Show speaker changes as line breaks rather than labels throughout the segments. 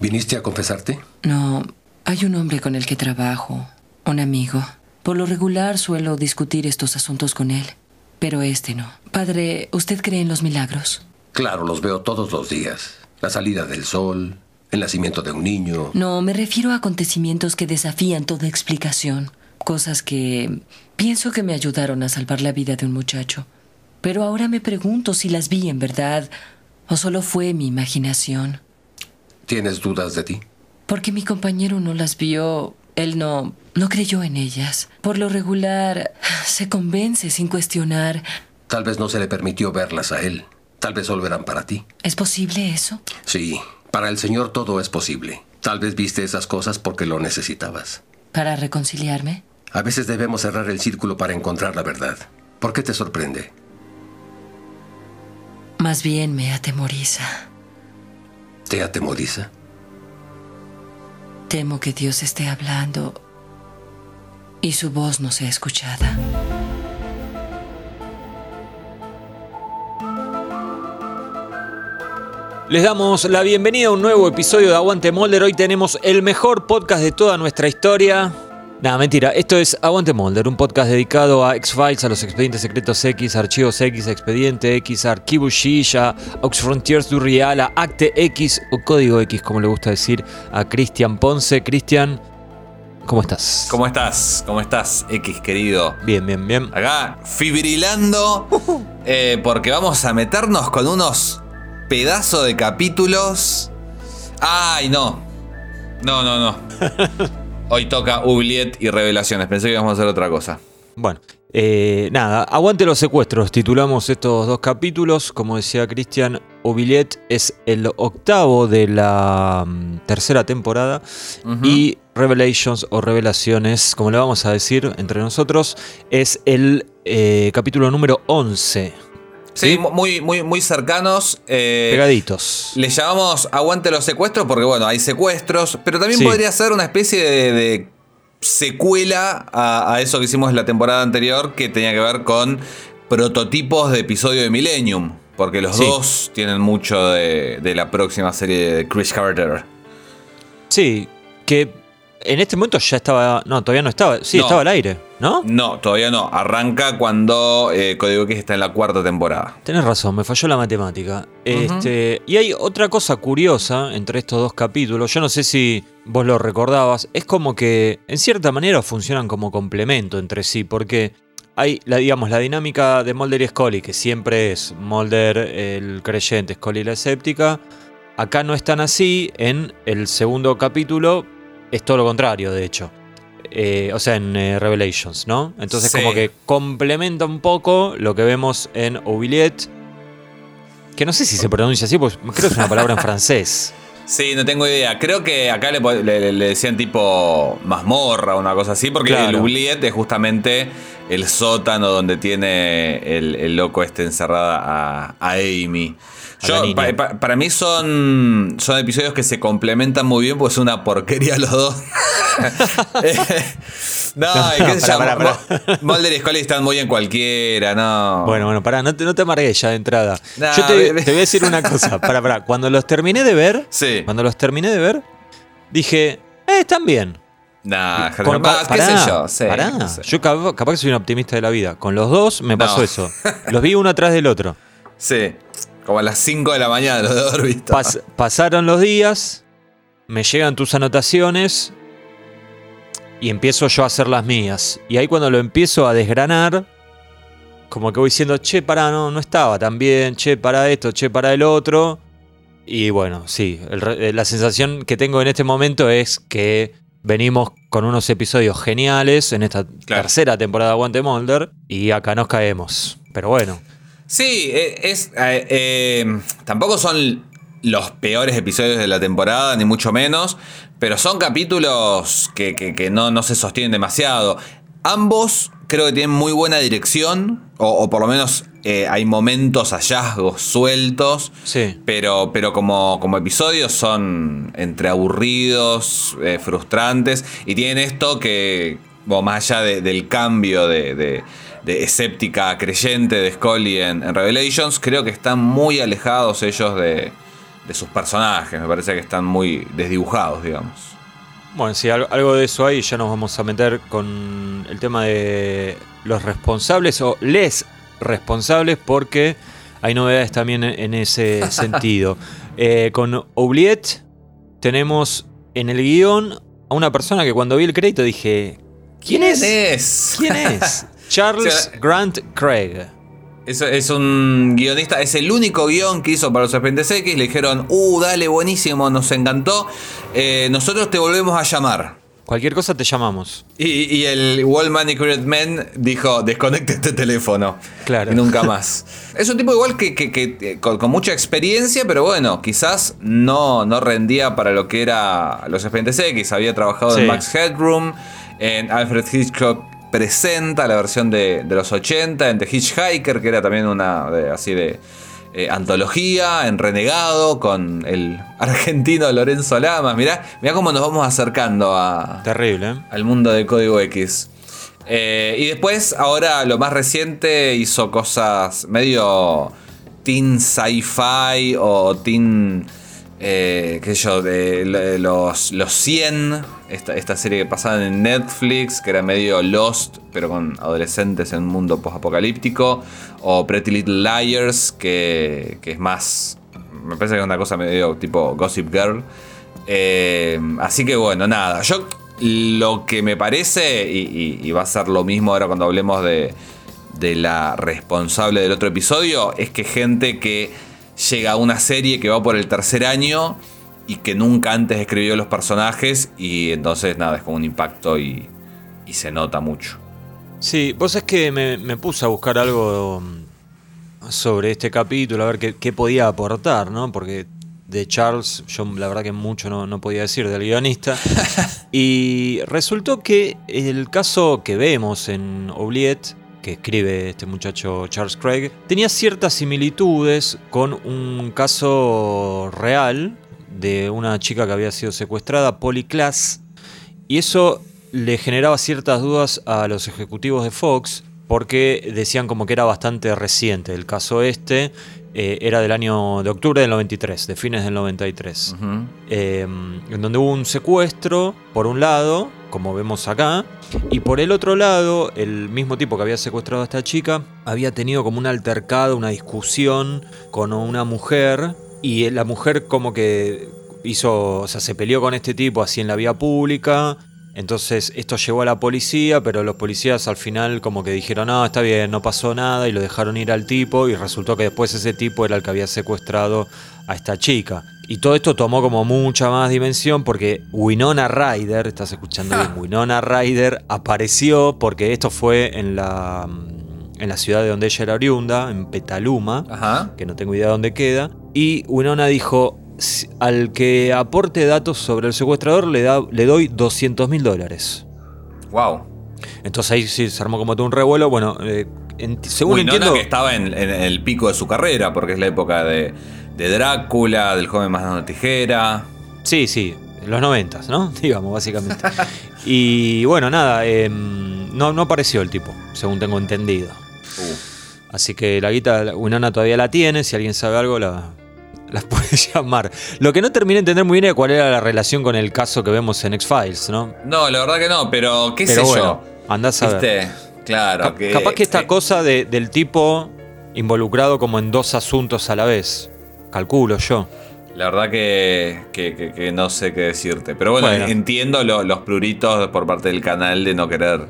¿Viniste a confesarte?
No, hay un hombre con el que trabajo, un amigo. Por lo regular suelo discutir estos asuntos con él, pero este no. Padre, ¿usted cree en los milagros?
Claro, los veo todos los días. La salida del sol, el nacimiento de un niño.
No, me refiero a acontecimientos que desafían toda explicación. Cosas que pienso que me ayudaron a salvar la vida de un muchacho. Pero ahora me pregunto si las vi en verdad o solo fue mi imaginación.
¿Tienes dudas de ti?
Porque mi compañero no las vio, él no no creyó en ellas. Por lo regular se convence sin cuestionar.
Tal vez no se le permitió verlas a él. Tal vez solo eran para ti.
¿Es posible eso?
Sí, para el Señor todo es posible. Tal vez viste esas cosas porque lo necesitabas.
¿Para reconciliarme?
A veces debemos cerrar el círculo para encontrar la verdad. ¿Por qué te sorprende?
Más bien me atemoriza.
¿Te atemoriza?
Temo que Dios esté hablando y su voz no sea escuchada.
Les damos la bienvenida a un nuevo episodio de Aguante Molder. Hoy tenemos el mejor podcast de toda nuestra historia. Nada, mentira. Esto es Aguante Molder, un podcast dedicado a X-Files, a los expedientes secretos X, archivos X, expediente X, archivo X, a Ox Frontiers du Real, a Acte X o Código X, como le gusta decir a Cristian Ponce. Cristian, ¿cómo estás?
¿Cómo estás? ¿Cómo estás, X querido?
Bien, bien, bien.
Acá, fibrilando, eh, porque vamos a meternos con unos pedazos de capítulos. ¡Ay, no! No, no, no. Hoy toca Oubliette y Revelaciones. Pensé que íbamos a hacer otra cosa.
Bueno, eh, nada, aguante los secuestros. Titulamos estos dos capítulos. Como decía Cristian, Oubliette es el octavo de la mm, tercera temporada. Y Revelations o Revelaciones, como le vamos a decir entre nosotros, es el eh, capítulo número 11.
Sí, muy, muy, muy cercanos. eh,
Pegaditos.
Le llamamos aguante los secuestros porque, bueno, hay secuestros, pero también
Sí.
podría ser una especie de, de secuela a, a eso que hicimos la temporada anterior que tenía que ver con prototipos de episodio de Millennium, porque los
Sí.
dos tienen mucho de, de la próxima serie de Chris Carter.
Sí, que en este momento ya estaba. No, todavía no estaba. Sí,
No.
estaba al aire, ¿no?
No, todavía no. Arranca cuando eh, Código X está en la cuarta temporada.
Tenés razón, me falló la matemática. Este, y hay otra cosa curiosa entre estos dos capítulos. Yo no sé si vos lo recordabas. Es como que en cierta manera funcionan como complemento entre sí, porque hay, la, digamos, la dinámica de Mulder y Scully, que siempre es Mulder el creyente, Scully la escéptica. Acá no es tan así. En el segundo capítulo es todo lo contrario, de hecho. Eh, o sea, en eh, Revelations, ¿no? Entonces
Sí.
como que complementa un poco lo que vemos en Oubliette. Que no sé si se pronuncia así, pues creo que es una palabra en francés.
Sí, no tengo idea. Creo que acá le, po- le- le decían tipo mazmorra o una cosa así, porque
Claro.
el oubliette es justamente el sótano donde tiene el, el loco este encerrada a, a Amy. Yo, pa- pa- para mí son, son episodios que se complementan muy bien, pues es una porquería los dos. Eh, no,
No,
y qué
pará,
Mo- Mulder y Scully están muy en cualquiera, no.
Bueno, bueno, pará, no te, no te amargues ya de entrada. Yo te, voy a decir una cosa, pará, pará. Cuando los terminé de ver,
Sí.
cuando los terminé de ver, dije, eh, están bien.
Nah,
Con-
qué sé yo. sí,
pará.
no sé.
Yo capaz, capaz que soy un optimista de la vida. Con los dos me
No.
pasó eso. Los vi uno atrás del otro.
Sí, como a las 5 de la mañana los de haber visto.
Pas- pasaron los días, me llegan tus anotaciones y empiezo yo a hacer las mías. Y ahí cuando lo empiezo a desgranar, como que voy diciendo, che, pará, no, no estaba tan bien, che, para esto, che, para el otro. Y bueno, sí, el eh, la sensación que tengo en este momento es que venimos con unos episodios geniales en esta
Claro.
tercera temporada de Aguante Molder y acá nos caemos. Pero bueno,
Sí, e- es. eh, eh, tampoco son los peores episodios de la temporada, ni mucho menos. Pero son capítulos que, que- que no, no se sostienen demasiado. Ambos creo que tienen muy buena dirección. O, o por lo menos eh, hay momentos, hallazgos sueltos.
sí.
Pero, pero como, como episodios son entre aburridos, eh, frustrantes. Y tienen esto que, bueno, más allá de- del cambio de, de- de escéptica creyente de Scully en, en Revelations, creo que están muy alejados ellos de, de sus personajes. Me parece que están muy desdibujados, digamos.
Bueno, sí, algo de eso hay. Ya nos vamos a meter con el tema de los responsables o les responsables, porque hay novedades también en ese sentido. Eh, con Oubliette tenemos en el guion a una persona que cuando vi el crédito dije: ¿Quién, es? ¿Quién es? Charles Grant Craig.
Es, es, un guionista, es el único guion que hizo para los Expedientes X. Le dijeron, uh, dale, buenísimo, nos encantó. Eh, nosotros te volvemos a llamar.
Cualquier cosa te llamamos.
Y, el Wall Manicured Man dijo, desconecte este teléfono. Claro. nunca más. es un tipo igual que, con, mucha experiencia, pero bueno, quizás no, no rendía para lo que era los Expedientes X. Había trabajado en Max Headroom, en Alfred Hitchcock presenta la versión de, los 80 en The Hitchhiker, que era también una así de eh, antología, en Renegado, con el argentino Lorenzo Lamas. Mirá, mirá cómo nos vamos acercando a,
Terrible, ¿eh?
al mundo de Código X. Eh, y después, ahora lo más reciente, hizo cosas medio teen sci-fi o teen eh, qué yo, de, los, los 100, esta, serie que pasaba en Netflix, que era medio Lost, pero con adolescentes en un mundo post-apocalíptico, o Pretty Little Liars, que, es más, me parece que es una cosa medio tipo Gossip Girl. Eh, así que bueno, nada, yo lo que me parece, y, va a ser lo mismo ahora cuando hablemos de, de la responsable del otro episodio, es que gente que llega a una serie que va por el tercer año y que nunca antes escribió los personajes y entonces nada, es como un impacto y, se nota mucho.
Sí, vos es que me, puse a buscar algo mm, sobre este capítulo, a ver qué, podía aportar, ¿no? Porque de Charles, yo la verdad que mucho no, no, podía decir del guionista. y resultó que el caso que vemos en Oubliette escribe este muchacho Charles Craig, tenía ciertas similitudes con un caso real de una chica que había sido secuestrada, Polly Class, y eso le generaba ciertas dudas a los ejecutivos de Fox porque decían como que era bastante reciente. El caso este eh, era del año de octubre del 93, de fines del 93, em, en donde hubo un secuestro, por un lado, como vemos acá, y por el otro lado, el mismo tipo que había secuestrado a esta chica había tenido como un altercado, una discusión con una mujer, y la mujer como que hizo, o sea, se peleó con este tipo así en la vía pública, entonces esto llevó a la policía, pero los policías al final como que dijeron, no, está bien, no pasó nada y lo dejaron ir al tipo y resultó que después ese tipo era el que había secuestrado a esta chica. Y todo esto tomó como mucha más dimensión porque Winona Ryder, estás escuchando bien, Winona Ryder apareció porque esto fue en la, en la ciudad de donde ella era oriunda, en Petaluma, que no tengo idea de dónde queda. Y Winona dijo, al que aporte datos sobre el secuestrador le, da, le doy 200 mil dólares.
Wow.
Entonces ahí sí se armó como todo un revuelo. Bueno, eh, según entiendo.
que estaba en, el pico de su carrera, porque es la época de, Drácula, del joven más de tijera.
Sí, sí, los noventas, ¿no? Digamos, básicamente. y bueno, nada, em, no, no apareció el tipo, según tengo entendido. Uh. Así que la guita, Winona todavía la tiene, si alguien sabe algo, la, las puede llamar. Lo que no terminé de entender muy bien es cuál era la relación con el caso que vemos en X-Files, ¿no?
No, la verdad que no, pero qué sé yo.
Andás a ver.
Claro.
capaz que esta cosa del tipo involucrado como en dos asuntos a la vez. Calculo yo.
La verdad que, no sé qué decirte. Pero bueno, entiendo los pruritos por parte del canal de no querer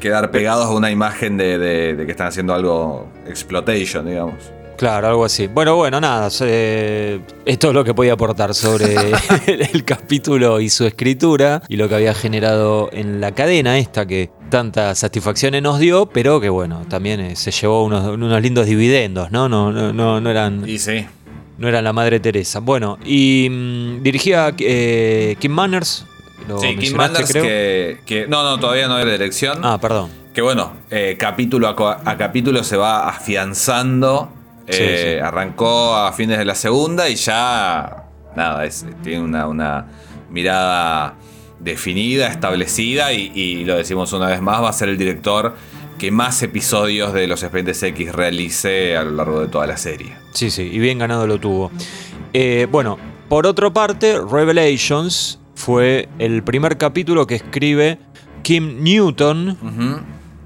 quedar pegados a una imagen de, de que están haciendo algo exploitation, digamos.
Claro, algo así. Bueno, bueno, nada. esto es lo que podía aportar sobre el, capítulo y su escritura y lo que había generado en la cadena esta que tantas satisfacciones nos dio, pero que bueno, también eh, se llevó unos, lindos dividendos, ¿no? No, no, no, eran.
Y sí.
No era la madre Teresa. Bueno, y mm, dirigía eh, Kim Manners.
sí, Kim Manners Que, No, no, todavía no era dirección.
Ah, perdón.
Que bueno, eh, capítulo a capítulo se va afianzando eh, arrancó a fines de la segunda y ya, nada, tiene una, mirada definida, establecida y, lo decimos una vez más, va a ser el director que más episodios de los Expedientes X realice a lo largo de toda la serie.
Sí, sí, y bien ganado lo tuvo. Eh, bueno, por otra parte, Revelations fue el primer capítulo que escribe Kim Newton,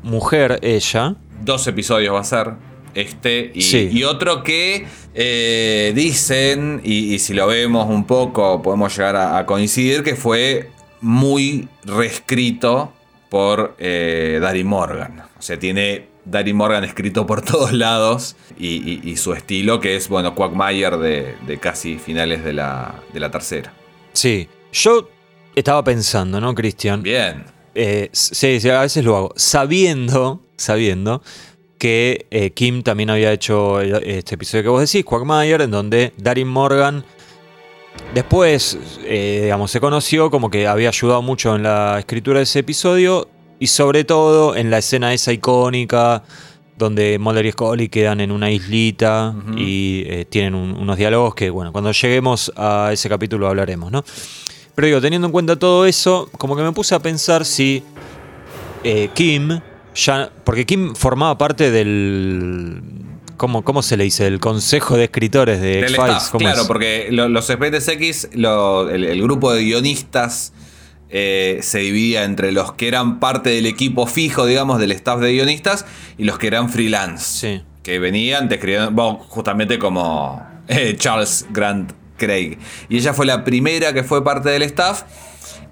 mujer ella.
Dos episodios va a ser. Este y,
Sí.
y otro que eh, dicen, y, y si lo vemos un poco, podemos llegar a, a coincidir, que fue muy reescrito por eh, Darin Morgan. O sea, tiene Darin Morgan escrito por todos lados y, y- y su estilo, que es, bueno, Quagmire de, de casi finales de la, de la tercera.
Sí, yo estaba pensando, ¿no, Cristian?
Bien.
Eh, sí, sí, a veces lo hago. Sabiendo, sabiendo que eh, Kim también había hecho este episodio que vos decís, Quagmire, en donde Darin Morgan después, eh, digamos, se conoció como que había ayudado mucho en la escritura de ese episodio y sobre todo en la escena esa icónica donde Mulder y Scully quedan en una islita y eh, tienen un- unos diálogos que, bueno, cuando lleguemos a ese capítulo hablaremos, ¿no? Pero digo, teniendo en cuenta todo eso, como que me puse a pensar si eh, Kim, ya, porque Kim formaba parte del... ¿Cómo, ¿Cómo se le dice? El consejo de escritores de X-Files.
staff,
¿cómo
claro,
es?
porque lo- los expedientes X, lo- el, el grupo de guionistas eh, se dividía entre los que eran parte del equipo fijo, digamos, del staff de guionistas y los que eran freelance.
Sí.
Que venían, te escribían, bueno, justamente como eh, Charles Grant Craig. Y ella fue la primera que fue parte del staff.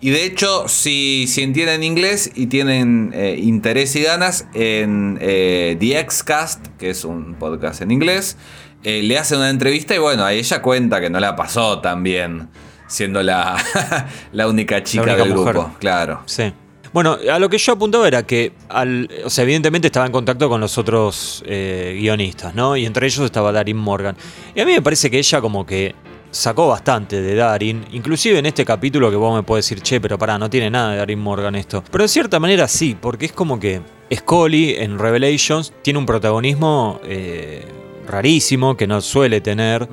Y de hecho, si, si entienden inglés y tienen eh, interés y ganas, en eh, The Xcast, que es un podcast en inglés, eh, le hacen una entrevista y bueno, ahí ella cuenta que no la pasó tan bien siendo la, la única chica
única
del
mujer.
grupo. Claro.
Sí. Bueno, a lo que yo apuntaba era que, al, o sea, evidentemente estaba en contacto con los otros eh, guionistas, ¿no? Y entre ellos estaba Darin Morgan. Y a mí me parece que ella como que sacó bastante de Darin, inclusive en este capítulo que vos me podés decir, che, pero pará, no tiene nada de Darin Morgan esto. Pero de cierta manera sí, porque es como que Scully en Revelations tiene un protagonismo eh, rarísimo que no suele tener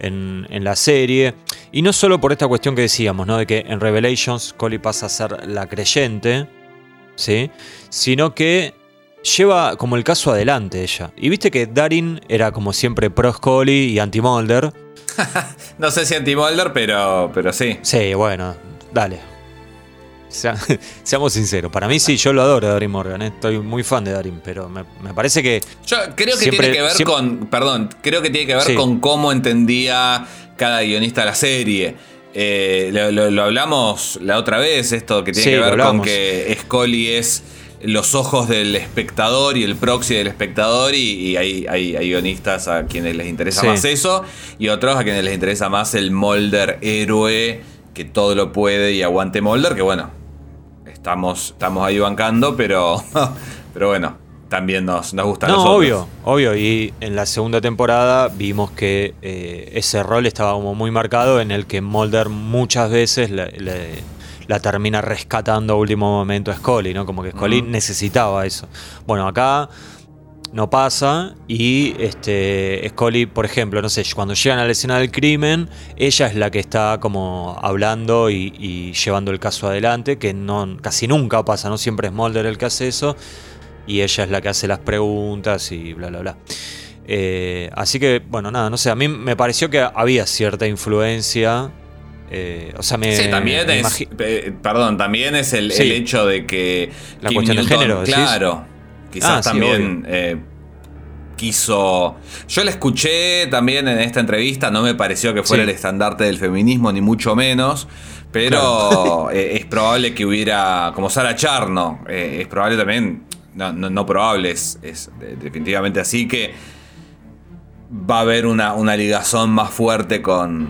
en, en la serie. Y no solo por esta cuestión que decíamos, ¿no? De que en Revelations Scully pasa a ser la creyente, ¿sí? Sino que lleva como el caso adelante ella. Y viste que Darin era como siempre pro Scully y anti Mulder.
No sé si anti-Mulder, pero, pero sí.
Sí, bueno, dale. Sea- seamos sinceros. Para mí sí, yo lo adoro a Darin Morgan. ¿eh? Estoy muy fan de Darin, pero me, me parece que
Yo creo que
Siempre-
tiene que ver
siempre-
con. Perdón, creo que tiene que ver
Sí.
con cómo entendía cada guionista la serie. Eh, lo, lo- lo hablamos la otra vez, esto que tiene
Sí,
que ver con que Scully es los ojos del espectador y el proxy del espectador, y, y hay, hay- hay guionistas a quienes les interesa
Sí.
más eso, y otros a quienes les interesa más el Molder héroe que todo lo puede y aguante Molder, que bueno, estamos, estamos ahí bancando, pero, pero bueno, también nos, nos gusta
No, obvio, obvio. Y en la segunda temporada vimos que eh, ese rol estaba como muy marcado en el que Mulder muchas veces le, le- la termina rescatando a último momento a Scully, ¿no? Como que Scully
Ujú.
necesitaba eso. Bueno, acá no pasa y este Scully, por ejemplo, no sé, cuando llegan a la escena del crimen, ella es la que está como hablando y, y llevando el caso adelante, que no casi nunca pasa, no siempre es Mulder el que hace eso y ella es la que hace las preguntas y bla bla bla. Eh, así que, bueno, nada, no sé, a mí me pareció que había cierta influencia. Eh, o sea, me.
Sí, también
me
es. eh, perdón, también es el,
Sí.
el hecho de que.
La cuestión de género.
Claro. Quizás
Ah,
también eh, quiso. Yo la escuché también en esta entrevista, no me pareció que fuera el estandarte del feminismo, ni mucho menos. Pero es probable que hubiera. Como Sara Charno, es probable también. No, no, no probable, es, es de- definitivamente así que va a haber una, una ligazón más fuerte con,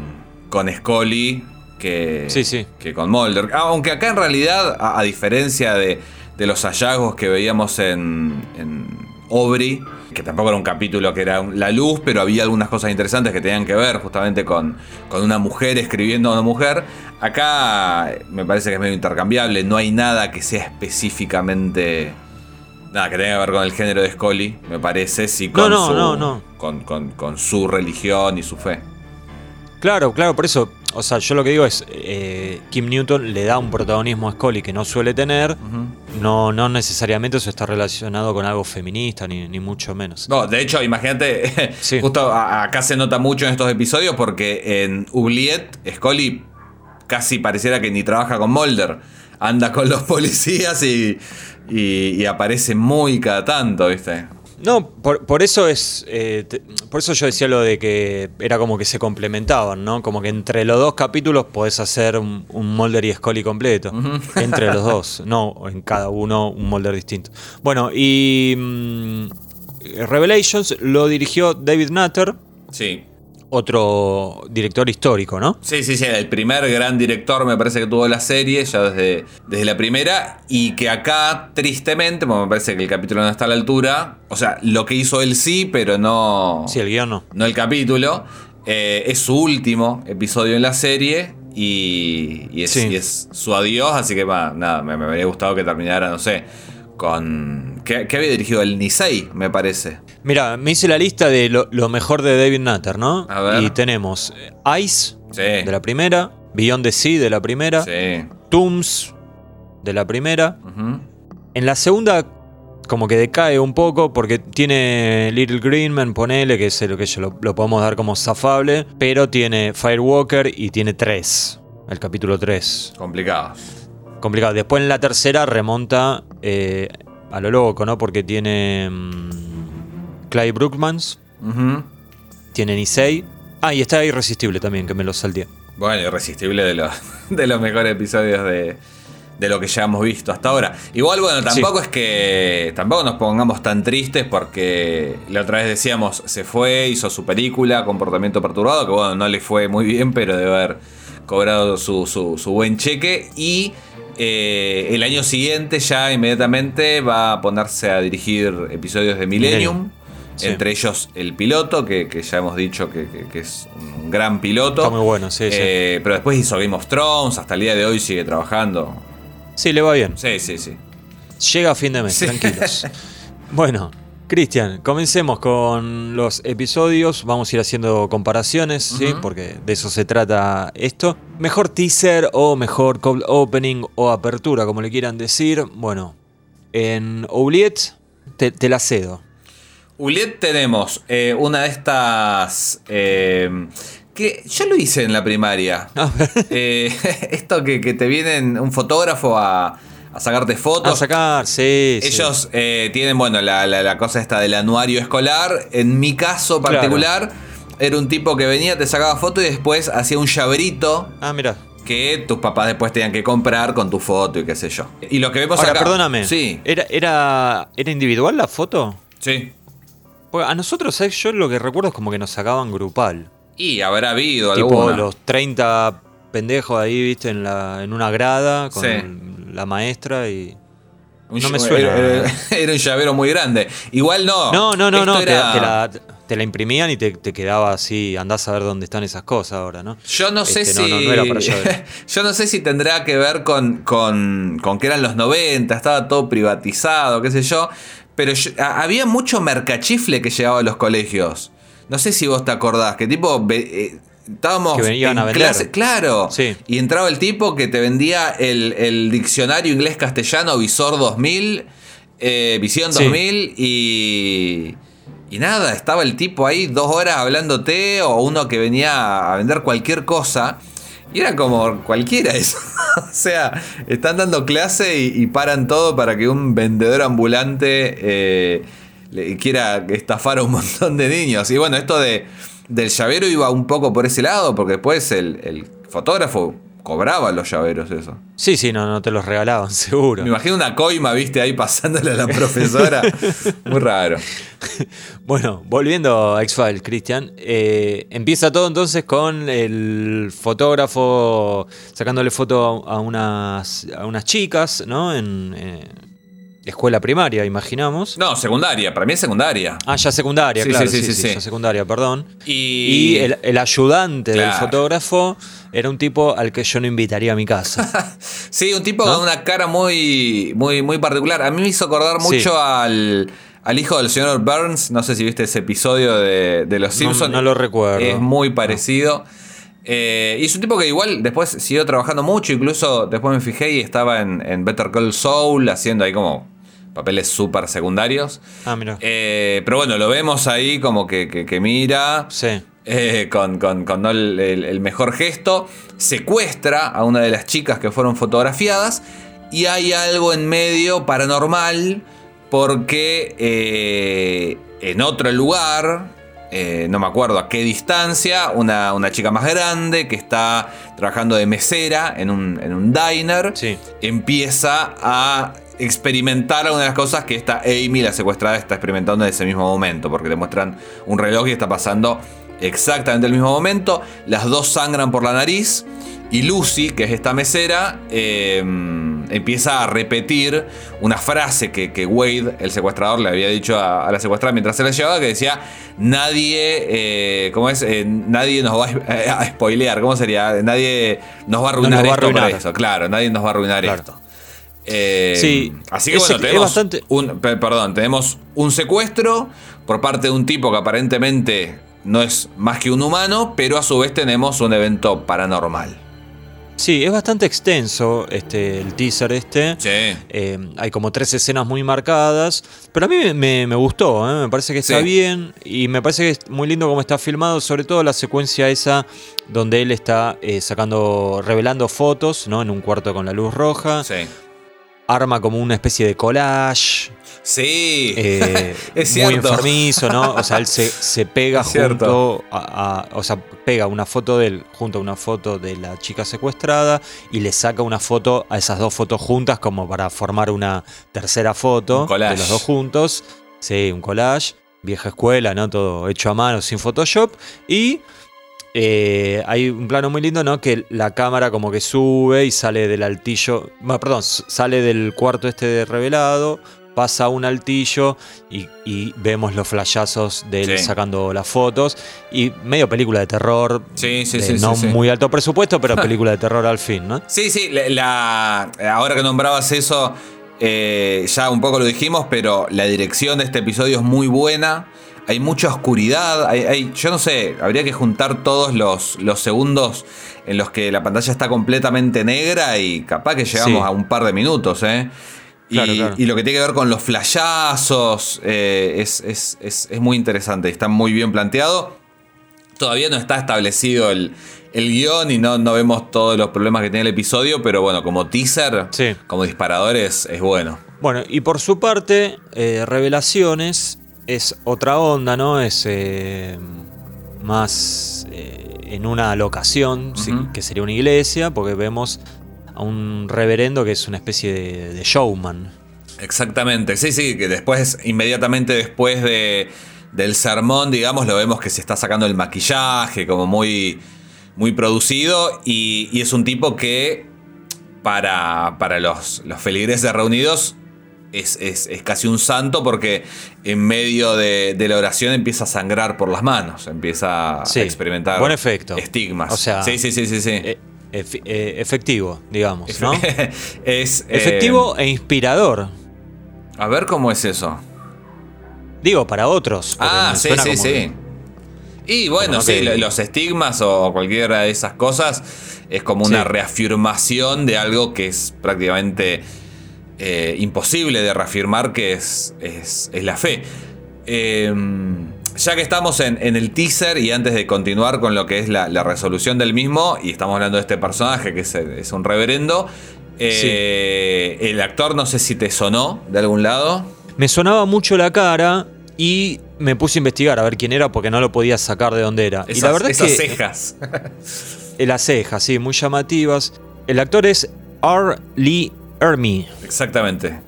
con Scully que,
Sí, sí.
que con Mulder. Aunque acá en realidad, a, a diferencia de, de los hallazgos que veíamos en, en Aubrey, que tampoco era un capítulo que era la luz, pero había algunas cosas interesantes que tenían que ver justamente con, con una mujer escribiendo a una mujer. Acá me parece que es medio intercambiable, no hay nada que sea específicamente... Nada, que tenga que ver con el género de Scully, me parece, sí con,
No, no,
su,
no.
Con, con- con su religión y su fe.
Claro, claro, por eso. O sea, yo lo que digo es. eh, Kim Newton le da un protagonismo a Scully que no suele tener. no, no necesariamente eso está relacionado con algo feminista, ni, ni mucho menos.
No, de hecho, imagínate,
Sí.
justo acá se nota mucho en estos episodios porque en Oubliette, Scully casi pareciera que ni trabaja con Mulder. Anda con los policías y, y, y aparece muy cada tanto, ¿viste?
No, por, por eso es. eh, te- por eso yo decía lo de que era como que se complementaban, ¿no? Como que entre los dos capítulos podés hacer un, un Mulder y Scully completo. Entre los dos, no en cada uno un Mulder distinto. Bueno, y. mm, Revelations lo dirigió David Nutter,
Sí.
Otro director histórico, ¿no?
Sí, sí, sí, el primer gran director me parece que tuvo la serie ya desde, desde la primera y que acá, tristemente, porque me parece que el capítulo no está a la altura, o sea, lo que hizo él sí, pero no,
Sí, el guion no.
no el capítulo, eh, es su último episodio en la serie y, y es,
Sí.
y es su adiós, así que va, nada, me, me habría gustado que terminara, no sé, con... ¿Qué, qué había dirigido? El Nisei, me parece.
Mira, me hice la lista de lo, lo mejor de David Nutter, ¿no?
A ver.
Y tenemos eh, Ice,
Sí.
de la primera, Beyond the Sea, de la primera,
Sí.
Tombs, de la primera. En la segunda, como que decae un poco porque tiene Little Greenman, ponele, que es lo que yo lo, lo podemos dar como zafable, pero tiene Firewalker y tiene 3, el capítulo 3.
Complicado.
Complicado. Después en la tercera remonta eh, a lo loco, ¿no? Porque tiene mm, Clyde Brookmans, tiene Nisei. Ah, y está Irresistible también, que me lo salté.
Bueno, irresistible de los, de los mejores episodios de, de lo que ya hemos visto hasta ahora. Igual, bueno, tampoco es que. Tampoco nos pongamos tan tristes porque la otra vez decíamos, se fue, hizo su película, Comportamiento Perturbado, que bueno, no le fue muy bien, pero debe haber cobrado su, su- su buen cheque. Y eh, el año siguiente, ya inmediatamente, va a ponerse a dirigir episodios de Millennium.
Millennium. Sí.
Entre ellos el piloto, que, que ya hemos dicho que, que- que es un gran piloto.
Está muy bueno, sí, sí.
Eh, Pero después hizo Game of Thrones, hasta el día de hoy sigue trabajando.
Sí, le va bien.
Sí, sí, sí.
Llega a fin de mes,
Sí.
tranquilos. bueno, Cristian, comencemos con los episodios. Vamos a ir haciendo comparaciones, ¿sí? Porque de eso se trata esto. Mejor teaser o mejor cold opening o apertura, como le quieran decir. Bueno, en Oubliette te, te la cedo.
Uliet tenemos eh, una de estas. eh, que yo lo hice en la primaria. Eh, esto que, que te viene un fotógrafo a, a sacarte fotos.
A sacar, sí. sí.
Ellos eh, tienen, bueno, la, la- la cosa esta del anuario escolar. En mi caso
Claro.
particular, era un tipo que venía, te sacaba foto y después hacía un llaverito
Ah, mira.
que tus papás después tenían que comprar con tu foto y qué sé yo. Y lo que vemos
Ahora,
acá.
perdóname.
Sí,
¿Era, era, ¿Era individual la foto?
sí.
Porque a nosotros, ¿sabes? Yo lo que recuerdo es como que nos sacaban grupal.
Y habrá habido
Tipo
alguna.
los 30 pendejos ahí, viste, en, la, en una grada con
Sí.
La maestra y.
Un
no me suena.
Era, era un llavero muy grande. Igual no.
No, no, no, no. Te,
era-
te la, te la imprimían y te, te quedaba así. Andás a ver dónde están esas cosas ahora, ¿no?
Yo no sé
Este,
si.
no, no, no era para llavero.
Yo no sé si tendrá que ver con, con, con que eran los 90, estaba todo privatizado, qué sé yo. Pero yo- a- había mucho mercachifle que llegaba a los colegios. No sé si vos te acordás, que tipo. eh, estábamos
Que venían
en
a vender.
clase, claro.
Sí.
Y entraba el tipo que te vendía el, el diccionario inglés-castellano Visor 2000, eh, Visión
Sí.
2000 y. Y nada, estaba el tipo ahí dos horas hablándote o uno que venía a vender cualquier cosa. Y era como cualquiera eso. o sea, están dando clase y, y paran todo para que un vendedor ambulante eh, le quiera estafar a un montón de niños. Y bueno, esto de, del llavero iba un poco por ese lado, porque después el, el fotógrafo cobraba los llaveros, eso.
Sí, sí, no, no te los regalaban, seguro.
Me imagino una coima, viste, ahí pasándole a la profesora. Muy raro.
Bueno, volviendo a X-Files, Cristian. eh, empieza todo entonces con el fotógrafo sacándole foto a unas, a unas chicas, ¿no? En eh, escuela primaria, imaginamos.
No, secundaria, para mí es secundaria.
Ah, ya secundaria,
Sí,
claro.
sí,
Sí,
sí,
sí, ya secundaria, perdón.
Y,
Y el, el ayudante del fotógrafo era un tipo al que yo no invitaría a mi casa.
Sí, un tipo
¿No?
con una cara muy, muy, muy particular. A mí me hizo acordar mucho al, al hijo del señor Burns. No sé si viste ese episodio de, de Los Simpsons.
no lo recuerdo.
Es muy parecido. Eh, y es un tipo que igual después siguió trabajando mucho, incluso después me fijé y estaba en, en Better Call Saul haciendo ahí como papeles súper secundarios.
Ah, mira.
Eh, pero bueno, lo vemos ahí como que, que- que mira.
Sí.
eh, con, con- con el, el- el mejor gesto. Secuestra a una de las chicas que fueron fotografiadas. Y hay algo en medio paranormal. Porque eh, en otro lugar. eh, no me acuerdo a qué distancia. Una, una chica más grande que está trabajando de mesera en un, en un diner.
Sí.
Empieza a experimentar algunas de las cosas que esta Amy, la secuestrada, está experimentando en ese mismo momento. Porque le muestran un reloj y está pasando exactamente el mismo momento. Las dos sangran por la nariz. Y Lucy, que es esta mesera, eh, empieza a repetir una frase que, que Wade, el secuestrador, le había dicho a, a la secuestrada mientras se la llevaba, que decía, nadie, eh, ¿cómo es? Eh, nadie nos va a, a spoilear, ¿cómo sería? Nadie nos va a arruinar
nos va a
esto por
arruinar.
eso. Claro, nadie nos va a arruinar
Claro.
esto. Eh,
Sí,
así que bueno, tenemos
bastante-
un, pe- perdón, tenemos un secuestro por parte de un tipo que aparentemente no es más que un humano, pero a su vez tenemos un evento paranormal.
Sí, es bastante extenso este, el teaser este.
Sí.
Eh, hay como tres escenas muy marcadas. Pero a mí me, me gustó, ¿eh? me parece que está
Sí.
bien. Y me parece que es muy lindo cómo está filmado. Sobre todo la secuencia esa donde él está eh, sacando, revelando fotos, ¿no? En un cuarto con la luz roja.
Sí.
Arma como una especie de collage.
Sí.
eh,
Es
muy
cierto.
enfermizo, ¿no? O sea, él se, se pega
Es
junto a, a- O sea, pega una foto de él junto a una foto de la chica secuestrada y le saca una foto a esas dos fotos juntas como para formar una tercera foto
Un
de los dos juntos. Sí, un collage. Vieja escuela, ¿no? Todo hecho a mano, sin Photoshop. Y eh, hay un plano muy lindo, ¿no? Que la cámara como que sube y sale del altillo. bueno, perdón, sale del cuarto este de revelado, pasa un altillo y, y vemos los flashazos de él
Sí.
sacando las fotos. Y medio película de terror.
Sí, sí,
de No muy alto presupuesto, pero película de terror al fin, ¿no?
Sí, sí, la, la- ahora que nombrabas eso, eh, ya un poco lo dijimos, pero la dirección de este episodio es muy buena. Hay mucha oscuridad. Hay, hay- yo no sé, habría que juntar todos los, los segundos en los que la pantalla está completamente negra y capaz que llegamos
Sí.
a un par de minutos, ¿eh? Y,
Claro, claro.
y lo que tiene que ver con los flashazos eh, es, es- es- es muy interesante. Está muy bien planteado. Todavía no está establecido el, el guion y no, no vemos todos los problemas que tiene el episodio, pero bueno, como teaser,
Sí.
como disparador es, es bueno.
Bueno, y por su parte, eh, Revelaciones es otra onda, ¿no? Es eh, más eh, en una locación, sí, que sería una iglesia, porque vemos a un reverendo que es una especie de, de showman.
Exactamente, sí, sí, que después, inmediatamente después de, del sermón, digamos, lo vemos que se está sacando el maquillaje, como muy, muy producido, y, y es un tipo que para, para los, los feligreses reunidos es, es- es casi un santo porque en medio de, de la oración empieza a sangrar por las manos, empieza
Sí,
a experimentar
buen efecto.
estigmas.
O sea,
sí, sí, sí, sí. sí.
Eh, eh, efectivo, digamos, ¿no?
es, eh,
Efectivo e inspirador.
a ver cómo es eso.
Digo, para otros.
Ah, sí, sí, sí.
que-
Y bueno, sí,
que-
los estigmas o cualquiera de esas cosas es como una
Sí.
reafirmación de algo que es prácticamente eh, imposible de reafirmar, que es, es, es la fe. Eh, ya que estamos en, en el teaser y antes de continuar con lo que es la, la resolución del mismo, y estamos hablando de este personaje que es, es un reverendo, eh, el actor no sé si te sonó de algún lado.
Me sonaba mucho la cara y me puse a investigar a ver quién era porque no lo podía sacar de dónde era.
Esas,
y la verdad
esas
es que
cejas.
eh, las cejas, sí, muy llamativas. El actor es R. Lee
Exactamente.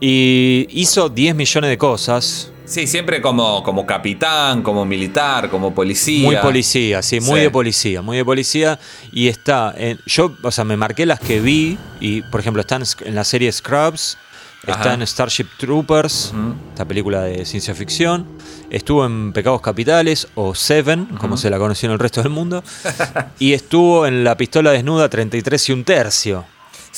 y hizo 10 millones de cosas.
Sí, siempre como, como capitán, como militar, como policía.
Muy policía, sí, muy
Sí.
de policía, muy de policía. Y está, en, yo, o sea, me marqué las que vi y, por ejemplo, están en la serie Scrubs, está en Starship Troopers, esta película de ciencia ficción, estuvo en Pecados Capitales o Seven, como se la conoció en el resto del mundo, y estuvo en La Pistola Desnuda 33 y un tercio.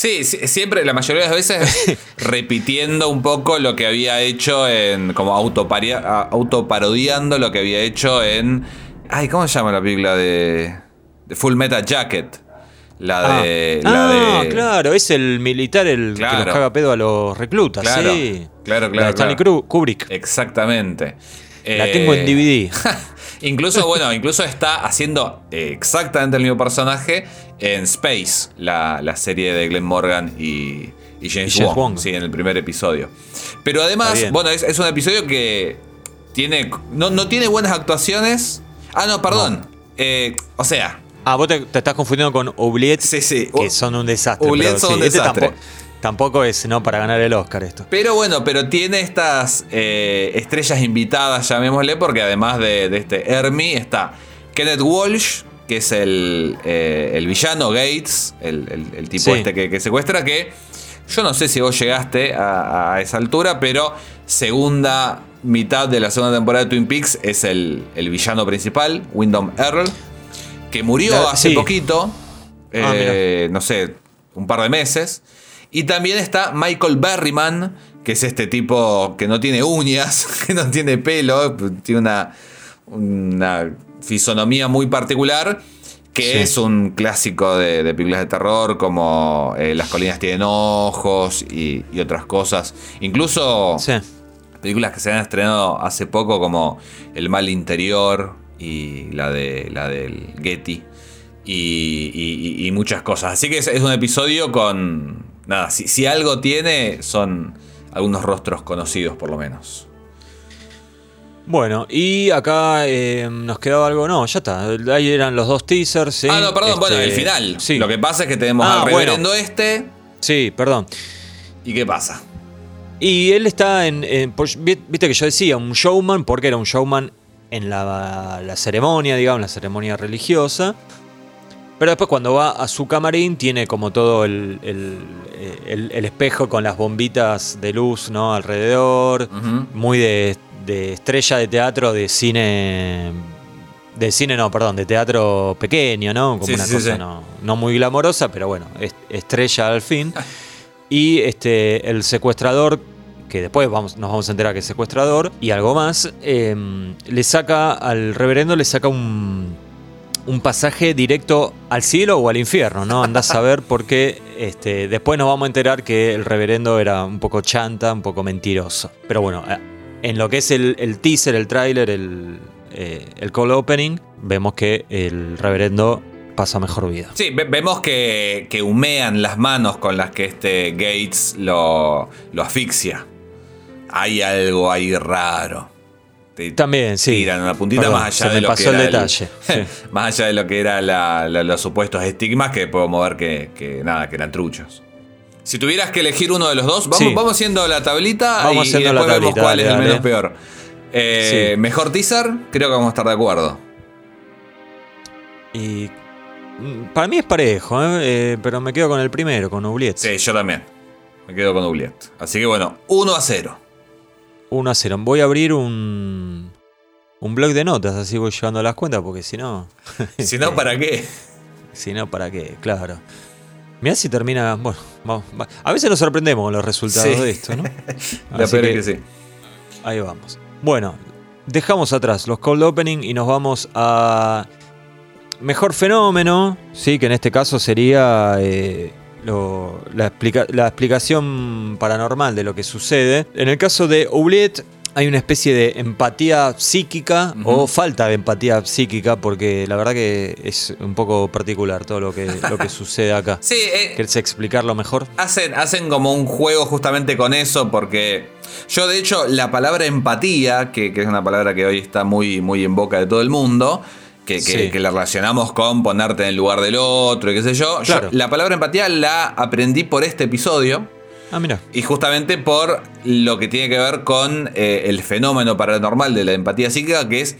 Sí, siempre, la mayoría de las veces, repitiendo un poco lo que había hecho en. como autoparodiando lo que había hecho en Ay, ¿cómo se llama la película de, de Full Metal Jacket? La
Ah.
de. la
Ah,
de
claro, es el militar el que los caga pedo a los reclutas,
Claro,
sí.
claro,
La
claro,
de Stanley
claro.
Kubrick.
Exactamente.
La
Eh,
tengo en DVD.
incluso, bueno, incluso está haciendo exactamente el mismo personaje en Space, la, la serie de Glenn Morgan y, y James,
Y
Wong,
Wong.
Sí, en el primer episodio. Pero además, bueno, es, es un episodio que tiene. No, no tiene buenas actuaciones. Ah, no, perdón. Eh, o sea,
Ah, vos te, te estás confundiendo con Oubliette,
Sí, sí.
que son un desastre.
Oubliette son
sí,
un
este
desastre.
Tampoco, tampoco es no para ganar el Oscar esto.
Pero bueno, pero tiene estas eh, estrellas invitadas, llamémosle, porque además de, de este Hermie está Kenneth Walsh, que es el, eh, el villano Gates, el, el- el tipo
Sí.
este que, que secuestra, que yo no sé si vos llegaste a, a esa altura, pero segunda mitad de la segunda temporada de Twin Peaks es el, el villano principal, Wyndham Earl, que murió
La-
hace
sí.
poquito,
Ah,
eh, no sé, un par de meses. Y también está Michael Berryman, que es este tipo que no tiene uñas, que no tiene pelo, tiene una, una fisonomía muy particular, que
Sí.
es un clásico de, de películas de terror como eh, Las colinas tienen ojos y, y otras cosas. Incluso
Sí.
películas que se han estrenado hace poco como El mal interior y la de la del Getty y, y- y muchas cosas. Así que es, es un episodio con nada, si, si algo tiene son algunos rostros conocidos por lo menos.
Bueno, y acá eh, nos quedaba algo. No, ya está. Ahí eran los dos teasers. ¿sí?
Ah, no, perdón, bueno,
Este,
el final.
Sí.
Lo que pasa es que tenemos
Ah,
al
bueno.
este.
Sí, perdón.
¿Y qué pasa?
Y él está en. en- pues, vi- Viste que yo decía, un showman, porque era un showman en la, la ceremonia, digamos, la ceremonia religiosa. Pero después cuando va a su camarín tiene como todo el, el- el- el espejo con las bombitas de luz ¿no? alrededor. Muy de, de estrella de teatro, de cine... De cine no, perdón, de teatro pequeño, ¿no? Como
Sí,
una
sí,
cosa
sí.
No, no muy glamorosa, pero bueno, es- estrella al fin. Y este, el secuestrador, que después vamos, nos vamos a enterar que es secuestrador, y algo más, eh, le saca al reverendo, le saca un, un pasaje directo al cielo o al infierno, ¿no? Andás a ver porque este, después nos vamos a enterar que el reverendo era un poco chanta, un poco mentiroso. Pero bueno, en lo que es el, el teaser, el tráiler, el, eh, el call opening, vemos que el reverendo pasa mejor vida.
Sí, ve- vemos que, que humean las manos con las que este Gates lo, lo asfixia. Hay algo ahí raro. Te
También, sí.
tiran una puntita
Perdón,
más allá
se
de
me
lo
pasó
que
el
era
detalle, sí.
más allá de lo que eran los supuestos estigmas que podemos ver que, que nada, que eran truchos. Si tuvieras que elegir uno de los dos, vamos,
Sí.
vamos haciendo la tablita
Vamos
y, y después vemos
tablita,
cuál
dale,
es el
dale.
menos peor. Eh,
Sí.
Mejor teaser, creo que vamos a estar de acuerdo.
Y mm, para mí es parejo, ¿eh? Eh, pero me quedo con el primero, con Oubliette.
Sí, yo también. Me quedo con Oubliette. Así que bueno, 1 a 0.
1 a 0. Voy a abrir un, un blog de notas, así voy llevando las cuentas, porque si no.
Si no, ¿para qué?
Si no, ¿para qué? Claro. Mirá si termina. Bueno, vamos, va- a veces nos sorprendemos con los resultados
Sí.
de esto, ¿no?
La peor
que
es que sí.
Ahí vamos. Bueno, dejamos atrás los cold opening y nos vamos a. Mejor fenómeno, sí, que en este caso sería eh, lo- la, explica- la explicación paranormal de lo que sucede. En el caso de Oubliette hay una especie de empatía psíquica o falta de empatía psíquica porque la verdad que es un poco particular todo lo que, lo que sucede acá.
Sí, eh,
¿Querés explicarlo mejor?
hacen, hacen como un juego justamente con eso, porque yo de hecho la palabra empatía, que, que es una palabra que hoy está muy, muy en boca de todo el mundo, que, que-
Sí.
que la relacionamos con ponerte en el lugar del otro y qué sé yo, la palabra empatía la aprendí por este episodio.
Ah, mira.
Y justamente por lo que tiene que ver con eh, el fenómeno paranormal de la empatía psíquica, que es